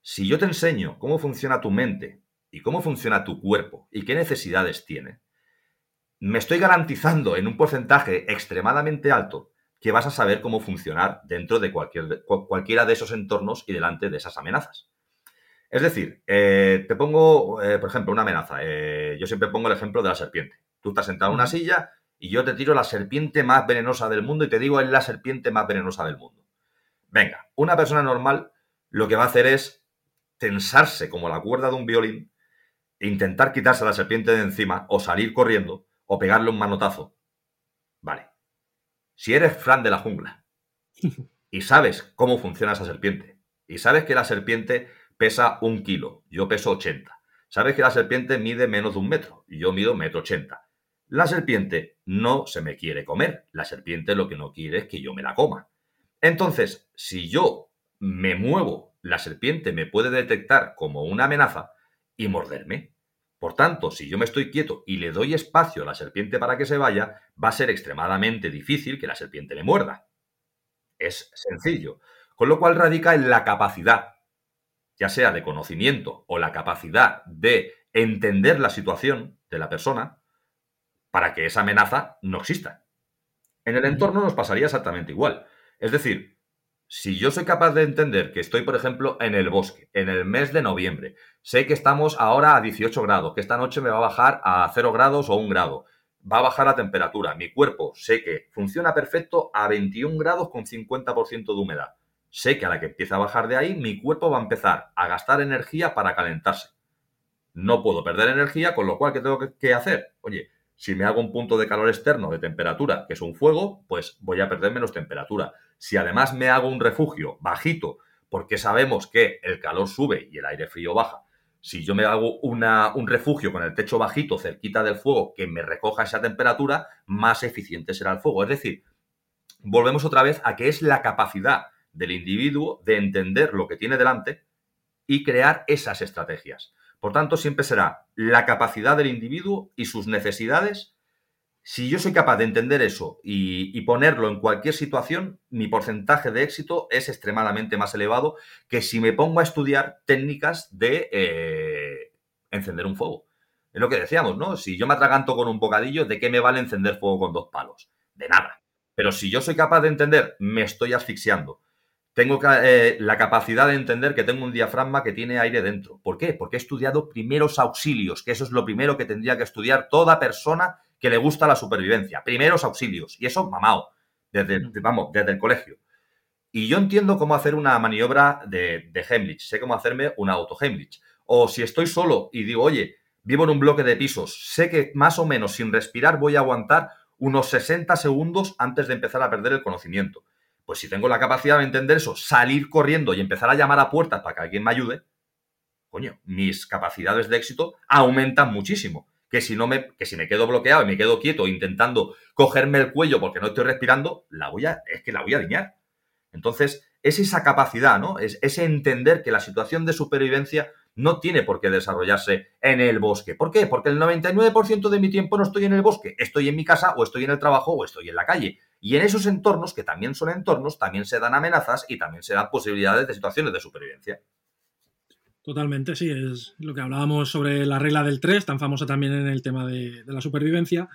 si yo te enseño cómo funciona tu mente y cómo funciona tu cuerpo y qué necesidades tiene, me estoy garantizando en un porcentaje extremadamente alto que vas a saber cómo funcionar dentro de cualquier, cualquiera de esos entornos y delante de esas amenazas. Es decir, eh, te pongo, eh, por ejemplo, una amenaza. Eh, yo siempre pongo el ejemplo de la serpiente. Tú estás sentado en una silla y yo te tiro la serpiente más venenosa del mundo y te digo es la serpiente más venenosa del mundo. Venga, una persona normal lo que va a hacer es tensarse como la cuerda de un violín e intentar quitarse a la serpiente de encima o salir corriendo o pegarle un manotazo. Vale. Si eres Fran de la jungla y sabes cómo funciona esa serpiente y sabes que la serpiente pesa un kilo, yo peso 80. Sabes que la serpiente mide menos de un metro y yo mido metro ochenta. La serpiente no se me quiere comer. La serpiente lo que no quiere es que yo me la coma. Entonces, si yo me muevo la serpiente me puede detectar como una amenaza y morderme. Por tanto, si yo me estoy quieto y le doy espacio a la serpiente para que se vaya, va a ser extremadamente difícil que la serpiente le muerda. Es sencillo. Con lo cual radica en la capacidad, ya sea de conocimiento o la capacidad de entender la situación de la persona para que esa amenaza no exista. En el entorno nos pasaría exactamente igual. Es decir, si yo soy capaz de entender que estoy, por ejemplo, en el bosque, en el mes de noviembre, sé que estamos ahora a 18 grados, que esta noche me va a bajar a 0 grados o 1 grado, va a bajar la temperatura, mi cuerpo sé que funciona perfecto a 21 grados con 50% de humedad. Sé que a la que empieza a bajar de ahí, mi cuerpo va a empezar a gastar energía para calentarse. No puedo perder energía, con lo cual, ¿qué tengo que hacer? Oye, si me hago un punto de calor externo de temperatura, que es un fuego, pues voy a perder menos temperatura. Si además me hago un refugio bajito, porque sabemos que el calor sube y el aire frío baja, si yo me hago un refugio con el techo bajito cerquita del fuego que me recoja esa temperatura, más eficiente será el fuego. Es decir, volvemos otra vez a que es la capacidad del individuo de entender lo que tiene delante y crear esas estrategias. Por tanto, siempre será la capacidad del individuo y sus necesidades. Si yo soy capaz de entender eso y, ponerlo en cualquier situación, mi porcentaje de éxito es extremadamente más elevado que si me pongo a estudiar técnicas de eh, encender un fuego. Es lo que decíamos, ¿no? Si yo me atraganto con un bocadillo, ¿de qué me vale encender fuego con dos palos? De nada. Pero si yo soy capaz de entender, me estoy asfixiando, tengo eh, la capacidad de entender que tengo un diafragma que tiene aire dentro. ¿Por qué? Porque he estudiado primeros auxilios, que eso es lo primero que tendría que estudiar toda persona que le gusta la supervivencia. Primeros auxilios. Y eso, mamao, desde, vamos, desde el colegio. Y yo entiendo cómo hacer una maniobra de, de Heimlich. Sé cómo hacerme una auto Heimlich. O si estoy solo y digo, oye, vivo en un bloque de pisos, sé que más o menos sin respirar voy a aguantar unos 60 segundos antes de empezar a perder el conocimiento. Pues si tengo la capacidad de entender eso, salir corriendo y empezar a llamar a puertas para que alguien me ayude, coño, mis capacidades de éxito aumentan muchísimo. Que si, no me, que si me quedo bloqueado y me quedo quieto intentando cogerme el cuello porque no estoy respirando, la voy a, es que la voy a diñar. Entonces, es esa capacidad, ¿no? Es ese entender que la situación de supervivencia no tiene por qué desarrollarse en el bosque. ¿Por qué? Porque el 99% de mi tiempo no estoy en el bosque, estoy en mi casa o estoy en el trabajo o estoy en la calle. Y en esos entornos, que también son entornos, también se dan amenazas y también se dan posibilidades de situaciones de supervivencia. Totalmente, sí, es lo que hablábamos sobre la regla del 3, tan famosa también en el tema de, la supervivencia,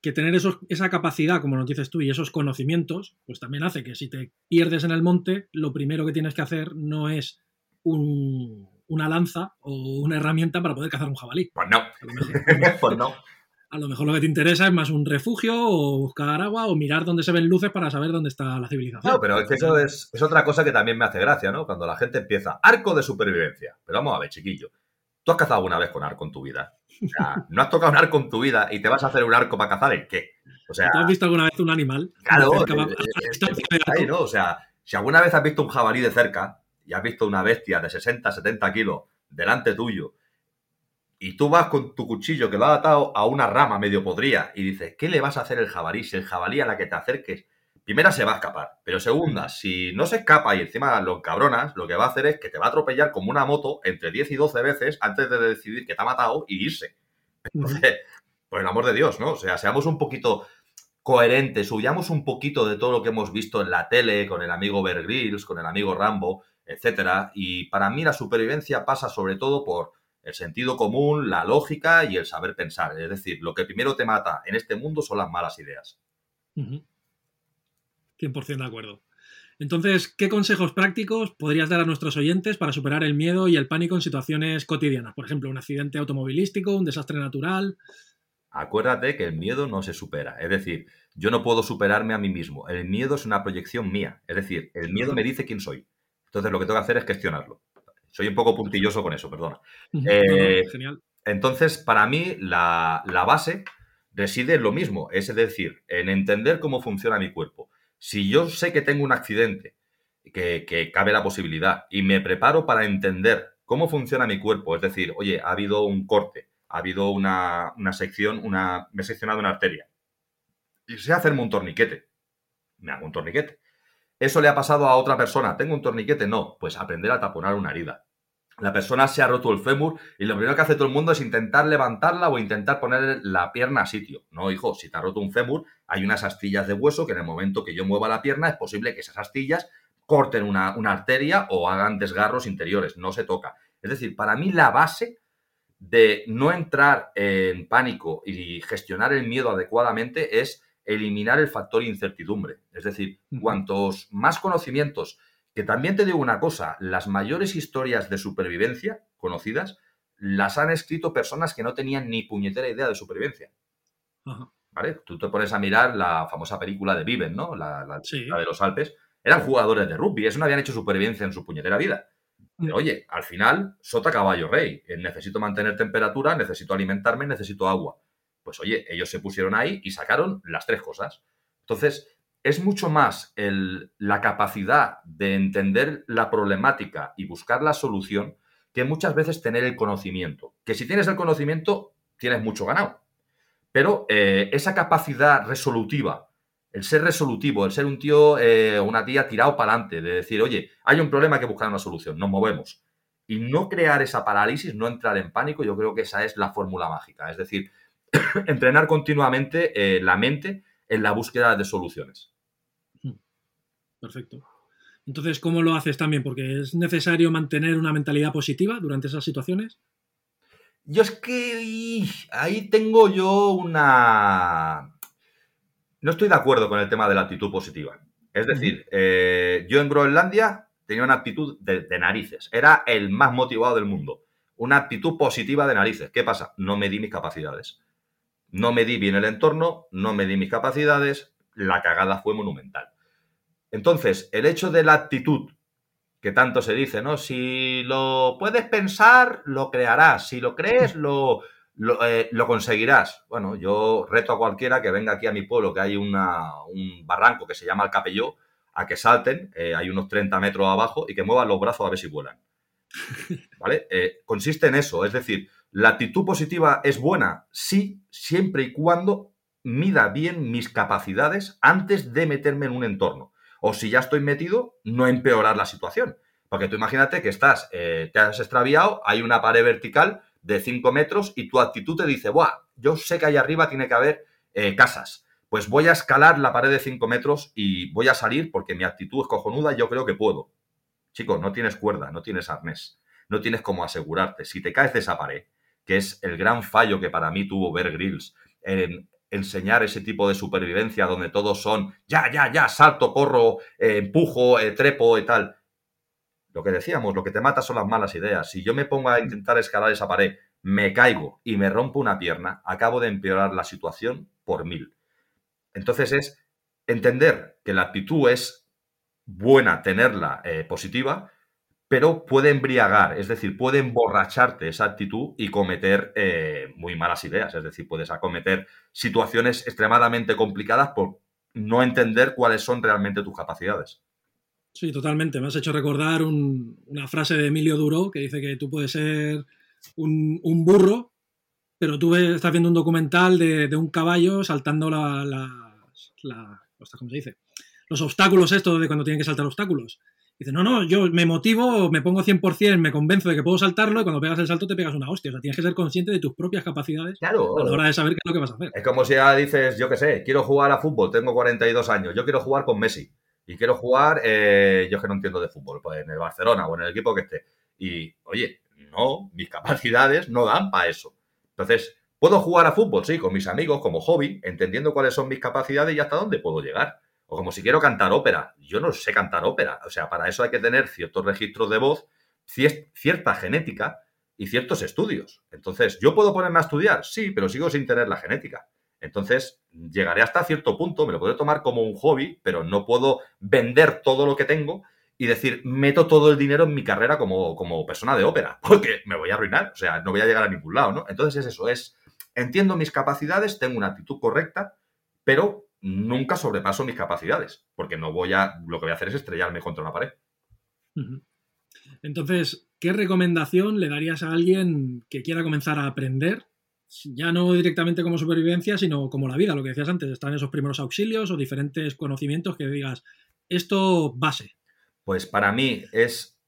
que tener esa capacidad, como nos dices tú, y esos conocimientos, pues también hace que si te pierdes en el monte, lo primero que tienes que hacer no es una lanza o una herramienta para poder cazar un jabalí. Pues no. pues no. A lo mejor lo que te interesa es más un refugio o buscar agua o mirar dónde se ven luces para saber dónde está la civilización. No, pero es que eso es, es otra cosa que también me hace gracia, ¿no? Cuando la gente empieza, arco de supervivencia. Pero vamos a ver, chiquillo. ¿Tú has cazado alguna vez con arco en tu vida? O sea, no has tocado un arco en tu vida y te vas a hacer un arco para cazar el qué. O sea, ¿Tú has visto alguna vez un animal? Claro, eh, eh, eh, ahí? ¿no? O sea, si alguna vez has visto un jabalí de cerca y has visto una bestia de 60, 70 kilos delante tuyo y tú vas con tu cuchillo que lo has atado a una rama medio podría y dices, ¿qué le vas a hacer el jabalí? Si el jabalí a la que te acerques, primera se va a escapar, pero segunda, si no se escapa y encima lo encabronas, lo que va a hacer es que te va a atropellar como una moto entre 10 y 12 veces antes de decidir que te ha matado y irse. Entonces, por el amor de Dios, ¿no? O sea, seamos un poquito coherentes, huyamos un poquito de todo lo que hemos visto en la tele, con el amigo Bear Grylls, con el amigo Rambo, etcétera. Y para mí la supervivencia pasa sobre todo por el sentido común, la lógica y el saber pensar. Es decir, lo que primero te mata en este mundo son las malas ideas. Ujú. 100% de acuerdo. Entonces, ¿qué consejos prácticos podrías dar a nuestros oyentes para superar el miedo y el pánico en situaciones cotidianas? Por ejemplo, un accidente automovilístico, un desastre natural. Acuérdate que el miedo no se supera. Es decir, yo no puedo superarme a mí mismo. El miedo es una proyección mía. Es decir, el miedo me dice quién soy. Entonces lo que tengo que hacer es gestionarlo. Soy un poco puntilloso con eso, perdona. Eh, genial. Entonces, para mí, la, la base reside en lo mismo, es decir, en entender cómo funciona mi cuerpo. Si yo sé que tengo un accidente, que, que cabe la posibilidad, y me preparo para entender cómo funciona mi cuerpo, es decir, oye, ha habido un corte, ha habido una, una sección, una, me he seccionado una arteria, y sé hacerme un torniquete, me hago un torniquete. ¿Eso le ha pasado a otra persona? ¿Tengo un torniquete? No, pues aprender a taponar una herida. La persona se ha roto el fémur y lo primero que hace todo el mundo es intentar levantarla o intentar poner la pierna a sitio. No, hijo, si te ha roto un fémur, hay unas astillas de hueso que en el momento que yo mueva la pierna es posible que esas astillas corten una, una arteria o hagan desgarros interiores. No se toca. Es decir, para mí la base de no entrar en pánico y gestionar el miedo adecuadamente es eliminar el factor incertidumbre. Es decir, cuantos más conocimientos, que también te digo una cosa, las mayores historias de supervivencia conocidas las han escrito personas que no tenían ni puñetera idea de supervivencia. Ajá. ¿Vale? Tú te pones a mirar la famosa película de Viven, ¿no? La, la- Sí. la de los Alpes. Eran jugadores de rugby, eso no habían hecho supervivencia en su puñetera vida. Pero, oye, al final, sota caballo rey. Eh, Necesito mantener temperatura, necesito alimentarme, necesito agua. Pues oye, ellos se pusieron ahí y sacaron las tres cosas. Entonces, es mucho más el- la capacidad de entender la problemática y buscar la solución que muchas veces tener el conocimiento. Que si tienes el conocimiento, tienes mucho ganado. Pero eh, esa capacidad resolutiva, el ser resolutivo, el ser un tío eh, o una tía tirado para adelante, de decir, oye, hay un problema, hay que buscar una solución, nos movemos. Y no crear esa parálisis, no entrar en pánico, yo creo que esa es la fórmula mágica. Es decir, entrenar continuamente eh, la mente en la búsqueda de soluciones. Perfecto. Entonces, ¿cómo lo haces también? Porque es necesario mantener una mentalidad positiva durante esas situaciones. Yo es que ahí tengo yo una... No estoy de acuerdo con el tema de la actitud positiva. Es decir, eh, yo en Groenlandia tenía una actitud de, de narices. Era el más motivado del mundo. Una actitud positiva de narices. ¿Qué pasa? No medí mis capacidades. No medí bien el entorno, no medí mis capacidades. La cagada fue monumental. Entonces, el hecho de la actitud que tanto se dice, ¿no? Si lo puedes pensar, lo crearás. Si lo crees, lo, lo, eh, lo conseguirás. Bueno, yo reto a cualquiera que venga aquí a mi pueblo, que hay una, un barranco que se llama el Capelló, a que salten, eh, hay unos 30 metros abajo, y que muevan los brazos a ver si vuelan. ¿Vale? Eh, consiste en eso, es decir, la actitud positiva es buena, sí, siempre y cuando mida bien mis capacidades antes de meterme en un entorno o si ya estoy metido, no empeorar la situación. Porque tú imagínate que estás, eh, te has extraviado, hay una pared vertical de 5 metros y tu actitud te dice, Buah, yo sé que ahí arriba tiene que haber eh, casas. Pues voy a escalar la pared de 5 metros y voy a salir porque mi actitud es cojonuda y yo creo que puedo. Chicos, no tienes cuerda, no tienes arnés, no tienes cómo asegurarte. Si te caes de esa pared, que es el gran fallo que para mí tuvo Bear Grylls en, enseñar ese tipo de supervivencia donde todos son ya, ya, ya, salto, corro, eh, empujo, eh, trepo y tal. Lo que decíamos, lo que te mata son las malas ideas. Si yo me pongo a intentar escalar esa pared me caigo y me rompo una pierna, acabo de empeorar la situación por mil. Entonces es entender que la actitud es buena tenerla eh, positiva, pero puede embriagar, es decir, puede emborracharte esa actitud y cometer eh, muy malas ideas, es decir, puedes acometer situaciones extremadamente complicadas por no entender cuáles son realmente tus capacidades. Sí, totalmente. Me has hecho recordar una frase de Emilio Duro que dice que tú puedes ser un, burro, pero tú estás viendo un documental de, un caballo saltando la, ¿cómo se dice? los obstáculos estos de cuando tienen que saltar obstáculos. Dice, no, no, yo me motivo, me pongo 100%, me convenzo de que puedo saltarlo y cuando pegas el salto te pegas una hostia. O sea, tienes que ser consciente de tus propias capacidades claro. a la hora de saber qué es lo que vas a hacer. Es como si ya dices, yo qué sé, quiero jugar a fútbol, tengo 42 años, yo quiero jugar con Messi y quiero jugar, eh, yo es que no entiendo de fútbol, pues en el Barcelona o en el equipo que esté. Y, oye, no, mis capacidades no dan para eso. Entonces, ¿puedo jugar a fútbol? Sí, con mis amigos, como hobby, entendiendo cuáles son mis capacidades y hasta dónde puedo llegar. O como si quiero cantar ópera. Yo no sé cantar ópera. O sea, para eso hay que tener ciertos registros de voz, cierta genética y ciertos estudios. Entonces, ¿yo puedo ponerme a estudiar? Sí, pero sigo sin tener la genética. Entonces, llegaré hasta cierto punto, me lo puedo tomar como un hobby, pero no puedo vender todo lo que tengo y decir, meto todo el dinero en mi carrera como, como persona de ópera, porque me voy a arruinar, o sea, no voy a llegar a ningún lado, ¿no? Entonces es eso, es, entiendo mis capacidades, tengo una actitud correcta, pero nunca sobrepaso mis capacidades, porque no voy a, lo que voy a hacer es estrellarme contra una pared. Entonces, ¿qué recomendación le darías a alguien que quiera comenzar a aprender ya no directamente como supervivencia, sino como la vida, lo que decías antes, están esos primeros auxilios o diferentes conocimientos que digas, esto base. Pues para mí es,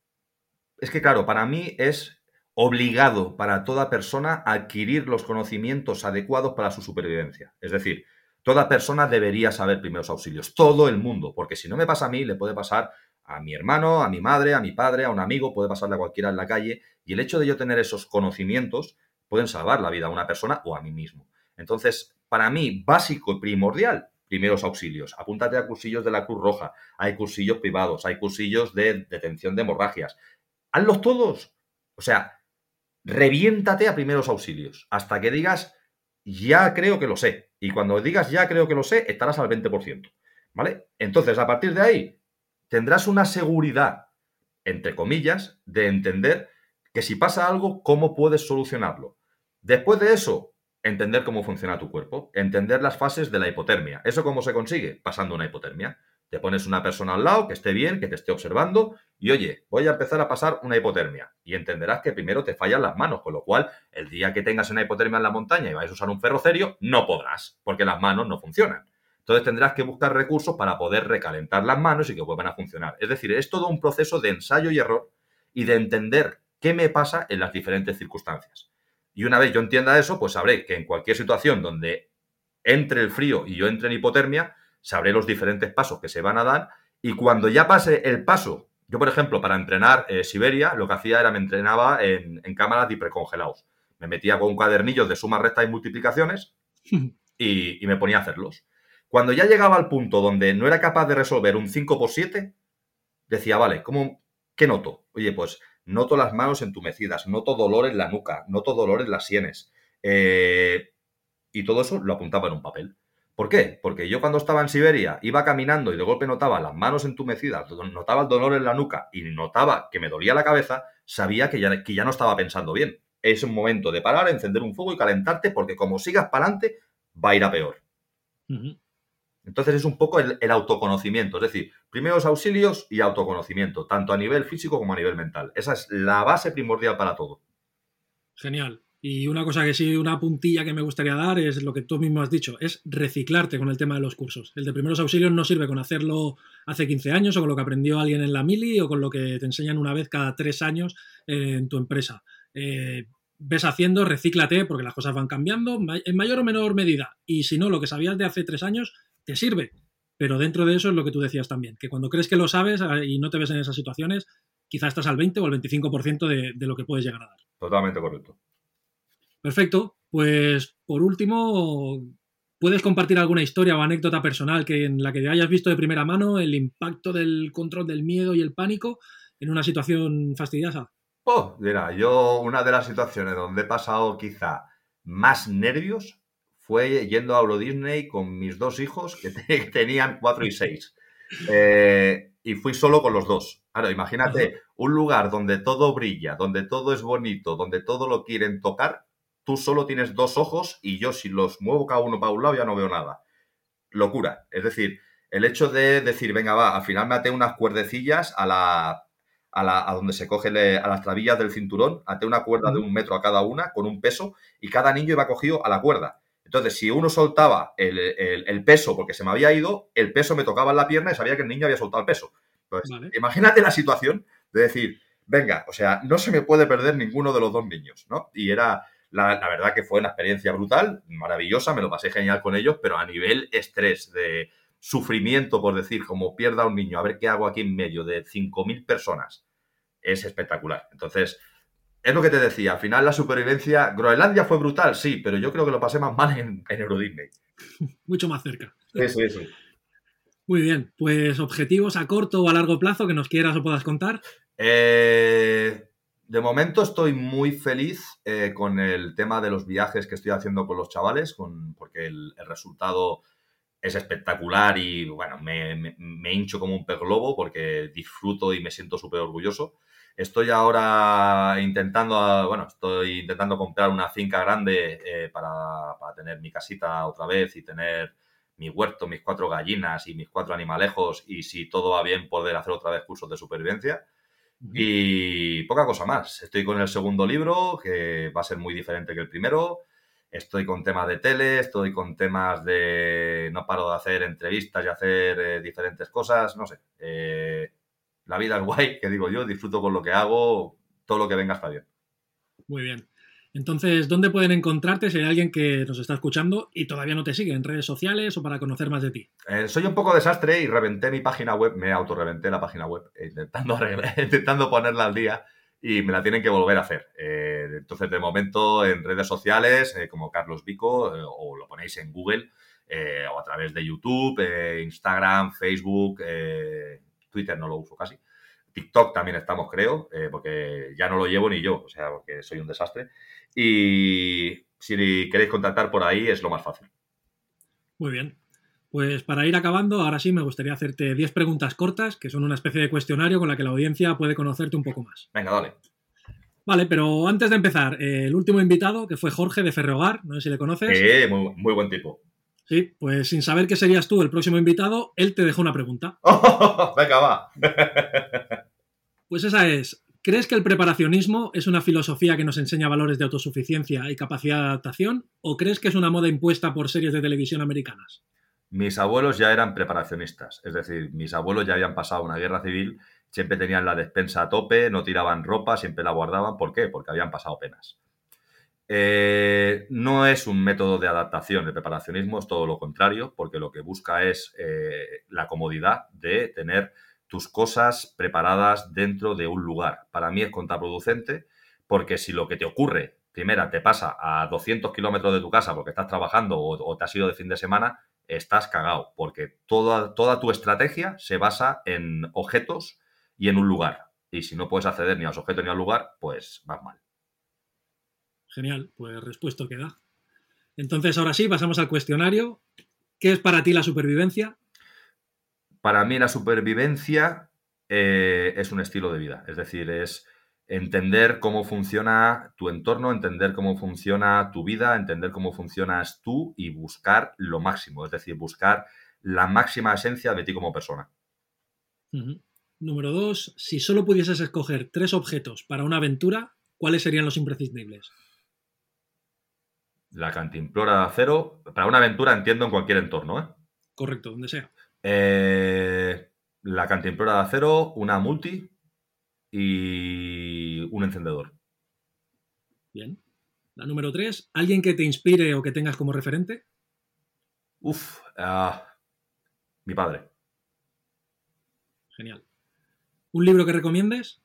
es que claro, para mí es obligado para toda persona adquirir los conocimientos adecuados para su supervivencia. Es decir, toda persona debería saber primeros auxilios, todo el mundo, porque si no me pasa a mí, le puede pasar a mi hermano, a mi madre, a mi padre, a un amigo, puede pasarle a cualquiera en la calle, y el hecho de yo tener esos conocimientos pueden salvar la vida a una persona o a mí mismo. Entonces, para mí, básico y primordial, primeros auxilios. Apúntate a cursillos de la Cruz Roja, hay cursillos privados, hay cursillos de detención de hemorragias. Hazlos todos. O sea, reviéntate a primeros auxilios hasta que digas, ya creo que lo sé. Y cuando digas, ya creo que lo sé, estarás al 20%. ¿Vale? Entonces, a partir de ahí, tendrás una seguridad, entre comillas, de entender que si pasa algo, ¿cómo puedes solucionarlo? Después de eso, entender cómo funciona tu cuerpo, entender las fases de la hipotermia. ¿Eso cómo se consigue? Pasando una hipotermia. Te pones una persona al lado que esté bien, que te esté observando y oye, voy a empezar a pasar una hipotermia. Y entenderás que primero te fallan las manos, con lo cual el día que tengas una hipotermia en la montaña y vais a usar un ferrocerio, no podrás, porque las manos no funcionan. Entonces tendrás que buscar recursos para poder recalentar las manos y que vuelvan a funcionar. Es decir, es todo un proceso de ensayo y error y de entender qué me pasa en las diferentes circunstancias. Y una vez yo entienda eso, pues sabré que en cualquier situación donde entre el frío y yo entre en hipotermia, sabré los diferentes pasos que se van a dar y cuando ya pase el paso, yo por ejemplo, para entrenar eh, Siberia, lo que hacía era me entrenaba en, cámaras de hipercongelados. Me metía con un cuadernillo de sumas, rectas y multiplicaciones y, y, me ponía a hacerlos. Cuando ya llegaba al punto donde no era capaz de resolver un 5 por 7, decía, vale, ¿cómo, ¿qué noto? Oye, pues noto las manos entumecidas, noto dolor en la nuca, noto dolor en las sienes. Eh, y todo eso lo apuntaba en un papel. ¿Por qué? Porque yo cuando estaba en Siberia iba caminando y de golpe notaba las manos entumecidas, notaba el dolor en la nuca y notaba que me dolía la cabeza, sabía que ya, que ya no estaba pensando bien. Es un momento de parar, encender un fuego y calentarte porque como sigas para adelante va a ir a peor. Entonces es un poco el, autoconocimiento, es decir, primeros auxilios y autoconocimiento, tanto a nivel físico como a nivel mental. Esa es la base primordial para todo. Genial. Y una cosa que sí, una puntilla que me gustaría dar es lo que tú mismo has dicho, es reciclarte con el tema de los cursos. El de primeros auxilios no sirve con hacerlo hace 15 años o con lo que aprendió alguien en la mili o con lo que te enseñan una vez cada tres años en tu empresa. Eh, ves haciendo, recíclate porque las cosas van cambiando en mayor o menor medida. Y si no, lo que sabías de hace tres años, te sirve. Pero dentro de eso es lo que tú decías también, que cuando crees que lo sabes ah, y no te ves en esas situaciones, quizás estás al 20 o al 25% de, de lo que puedes llegar a dar. Totalmente correcto. Perfecto. Pues por último, ¿puedes compartir alguna historia o anécdota personal que en la que hayas visto de primera mano el impacto del control del miedo y el pánico en una situación fastidiosa? Oh, mira, yo una de las situaciones donde he pasado quizá más nervios fue yendo a Euro Disney con mis dos hijos que, tenían cuatro y seis. Eh, y fui solo con los dos. Claro, imagínate un lugar donde todo brilla, donde todo es bonito, donde todo lo quieren tocar. Tú solo tienes dos ojos y yo si los muevo cada uno para un lado ya no veo nada. Locura. Es decir, el hecho de decir, venga, va, al final me até unas cuerdecillas a la a, la, a donde se coge a las trabillas del cinturón, até una cuerda de un metro a cada una con un peso y cada niño iba cogido a la cuerda. Entonces, si uno soltaba el, peso porque se me había ido, el peso me tocaba en la pierna y sabía que el niño había soltado el peso. imagínate la situación de decir, venga, o sea, no se me puede perder ninguno de los dos niños, ¿no? Y era, la, la, verdad que fue una experiencia brutal, maravillosa, me lo pasé genial con ellos, pero a nivel estrés, de sufrimiento, por decir, como pierda un niño, a ver qué hago aquí en medio de 5.000 personas, es espectacular. Entonces, es lo que te decía, al final la supervivencia, Groenlandia fue brutal, sí, pero yo creo que lo pasé más mal en, en Euro Disney. Mucho más cerca. Eso, eso. Muy bien, pues objetivos a corto o a largo plazo que nos quieras o puedas contar. Eh, de momento estoy muy feliz eh, con el tema de los viajes que estoy haciendo con los chavales, con, porque el, resultado es espectacular y bueno, me, me, hincho como un pez globo porque disfruto y me siento súper orgulloso. Estoy ahora intentando, bueno, estoy intentando comprar una finca grande eh, para, tener mi casita otra vez y tener mi huerto, mis cuatro gallinas y mis cuatro animalejos y si todo va bien poder hacer otra vez cursos de supervivencia. Y poca cosa más. Estoy con el segundo libro, que va a ser muy diferente que el primero. Estoy con temas de tele, estoy con temas de... No paro de hacer entrevistas y hacer eh, diferentes cosas, no sé. Eh, la vida es guay, que digo yo, disfruto con lo que hago, todo lo que venga está bien. Muy bien. Entonces, ¿dónde pueden encontrarte si hay alguien que nos está escuchando y todavía no te sigue en redes sociales o para conocer más de ti? Eh, soy un poco desastre y reventé mi página web, me autorreventé la página web intentando, intentando ponerla al día y me la tienen que volver a hacer. Eh, entonces, de momento, en redes sociales, eh, como Carlos Vico, o lo ponéis en Google, o a través de YouTube, Instagram, Facebook, Twitter no lo uso casi. TikTok también estamos, creo, eh, porque ya no lo llevo ni yo, o sea, porque soy un desastre. Y si queréis contactar por ahí es lo más fácil. Muy bien. Pues para ir acabando, ahora sí me gustaría hacerte 10 preguntas cortas, que son una especie de cuestionario con la que la audiencia puede conocerte un poco más. Venga, dale. Vale, pero antes de empezar, eh, el último invitado, que fue Jorge de Ferrogar, no sé si le conoces. Sí, muy, muy buen tipo. Sí, pues sin saber que serías tú el próximo invitado, él te dejó una pregunta. venga, va. pues esa es, ¿crees que el preparacionismo es una filosofía que nos enseña valores de autosuficiencia y capacidad de adaptación? ¿O crees que es una moda impuesta por series de televisión americanas? Mis abuelos ya eran preparacionistas, es decir, mis abuelos ya habían pasado una guerra civil, siempre tenían la despensa a tope, no tiraban ropa, siempre la guardaban. ¿Por qué? Porque habían pasado penas. Eh, no es un método de adaptación, el preparacionismo es todo lo contrario, porque lo que busca es eh, la comodidad de tener tus cosas preparadas dentro de un lugar. Para mí es contraproducente, porque si lo que te ocurre, primera, te pasa a 200 kilómetros de tu casa porque estás trabajando o, te has ido de fin de semana, estás cagado, porque toda, toda tu estrategia se basa en objetos y en un lugar. Y si no puedes acceder ni a los objetos ni al lugar, pues vas mal. Genial, pues respuesta que da. Entonces, ahora sí, pasamos al cuestionario. ¿Qué es para ti la supervivencia? Para mí la supervivencia eh, es un estilo de vida, es decir, es entender cómo funciona tu entorno, entender cómo funciona tu vida, entender cómo funcionas tú y buscar lo máximo, es decir, buscar la máxima esencia de ti como persona. Número dos, si solo pudieses escoger tres objetos para una aventura, ¿cuáles serían los imprescindibles? La cantimplora de acero. Para una aventura entiendo en cualquier entorno, ¿eh? Correcto, donde sea. Eh, la cantimplora de acero, una multi y un encendedor. Bien. La número tres, ¿alguien que te inspire o que tengas como referente? Uf, ah, mi padre. Genial. ¿Un libro que recomiendes?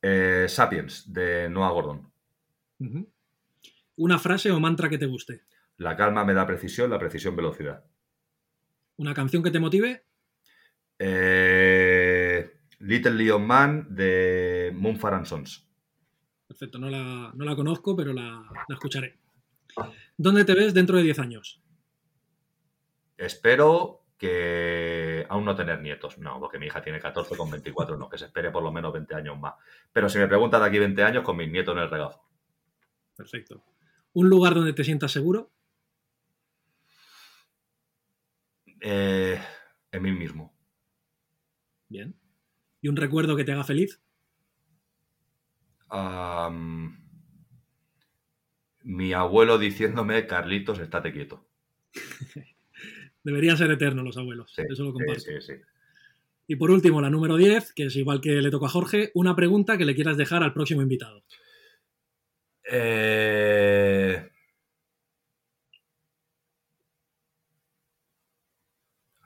Eh, Sapiens, de Noah Gordon. Una frase o mantra que te guste. La calma me da precisión, la precisión velocidad. ¿Una canción que te motive? Eh, Little Leon Man de Moonfar and Sons. Perfecto, no la, no la conozco, pero la, la escucharé. ¿Dónde te ves dentro de 10 años? Espero que aún no tener nietos. No, porque mi hija tiene 14 con 24, no, que se espere por lo menos 20 años más. Pero si me preguntas de aquí 20 años, con mis nietos en el regazo. Perfecto. ¿Un lugar donde te sientas seguro? Eh, en mí mismo. Bien. ¿Y un recuerdo que te haga feliz? Mi abuelo diciéndome, Carlitos, estate quieto. Deberían ser eternos los abuelos. Sí, Eso lo comparto. sí, sí. Y por último, la número 10, que es igual que le tocó a Jorge, una pregunta que le quieras dejar al próximo invitado. Eh,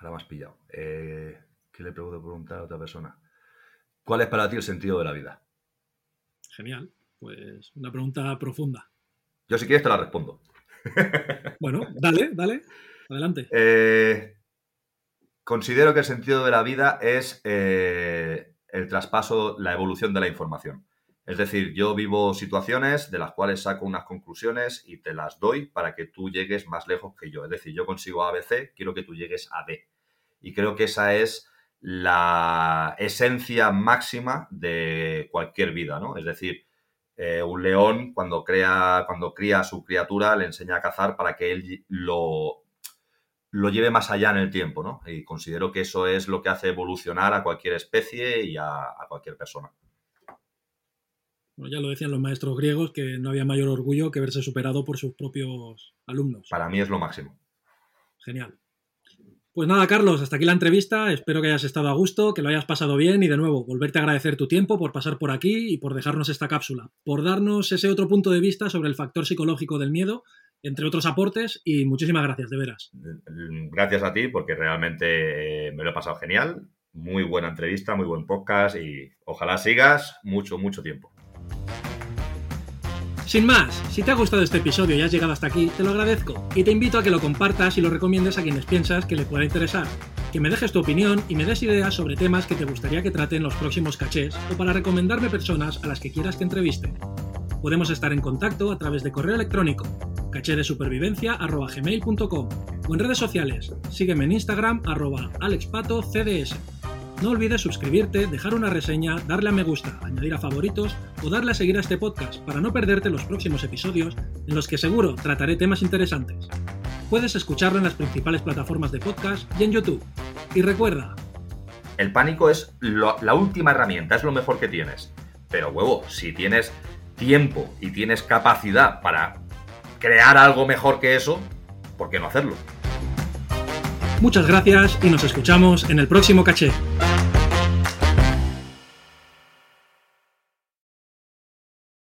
Ahora me has pillado. Eh, ¿Qué le puedo preguntar a otra persona? ¿Cuál es para ti el sentido de la vida? Genial. Pues una pregunta profunda. Yo si quieres te la respondo. Bueno, dale, dale. Adelante. Eh, considero que el sentido de la vida es eh, el traspaso, la evolución de la información. Es decir, yo vivo situaciones de las cuales saco unas conclusiones y te las doy para que tú llegues más lejos que yo. Es decir, yo consigo ABC, quiero que tú llegues a D. Y creo que esa es la esencia máxima de cualquier vida, ¿no? Es decir, eh, un león cuando crea, cuando cría a su criatura le enseña a cazar para que él lo, lo lleve más allá en el tiempo, ¿no? Y considero que eso es lo que hace evolucionar a cualquier especie y a, a cualquier persona. Bueno, ya lo decían los maestros griegos que no había mayor orgullo que verse superado por sus propios alumnos. Para mí es lo máximo. Genial. Pues nada, Carlos, hasta aquí la entrevista. Espero que hayas estado a gusto, que lo hayas pasado bien y de nuevo, volverte a agradecer tu tiempo por pasar por aquí y por dejarnos esta cápsula, por darnos ese otro punto de vista sobre el factor psicológico del miedo, entre otros aportes y muchísimas gracias, de veras. Gracias a ti porque realmente eh, me lo he pasado genial. Muy buena entrevista, muy buen podcast y ojalá sigas mucho, mucho tiempo. Sin más, si te ha gustado este episodio y has llegado hasta aquí, te lo agradezco y te invito a que lo compartas y lo recomiendes a quienes piensas que le pueda interesar. Que me dejes tu opinión y me des ideas sobre temas que te gustaría que traten los próximos cachés o para recomendarme personas a las que quieras que entreviste. Podemos estar en contacto a través de correo electrónico cachedesupervivencia.gmail.com o en redes sociales. Sígueme en Instagram arroba alexpatocds. No olvides suscribirte, dejar una reseña, darle a me gusta, añadir a favoritos o darle a seguir a este podcast para no perderte los próximos episodios en los que seguro trataré temas interesantes. Puedes escucharlo en las principales plataformas de podcast y en YouTube. Y recuerda, El pánico es lo- la última herramienta, es lo mejor que tienes. Pero huevo, si tienes tiempo y tienes capacidad para crear algo mejor que eso, ¿por qué no hacerlo? Muchas gracias y nos escuchamos en el próximo caché.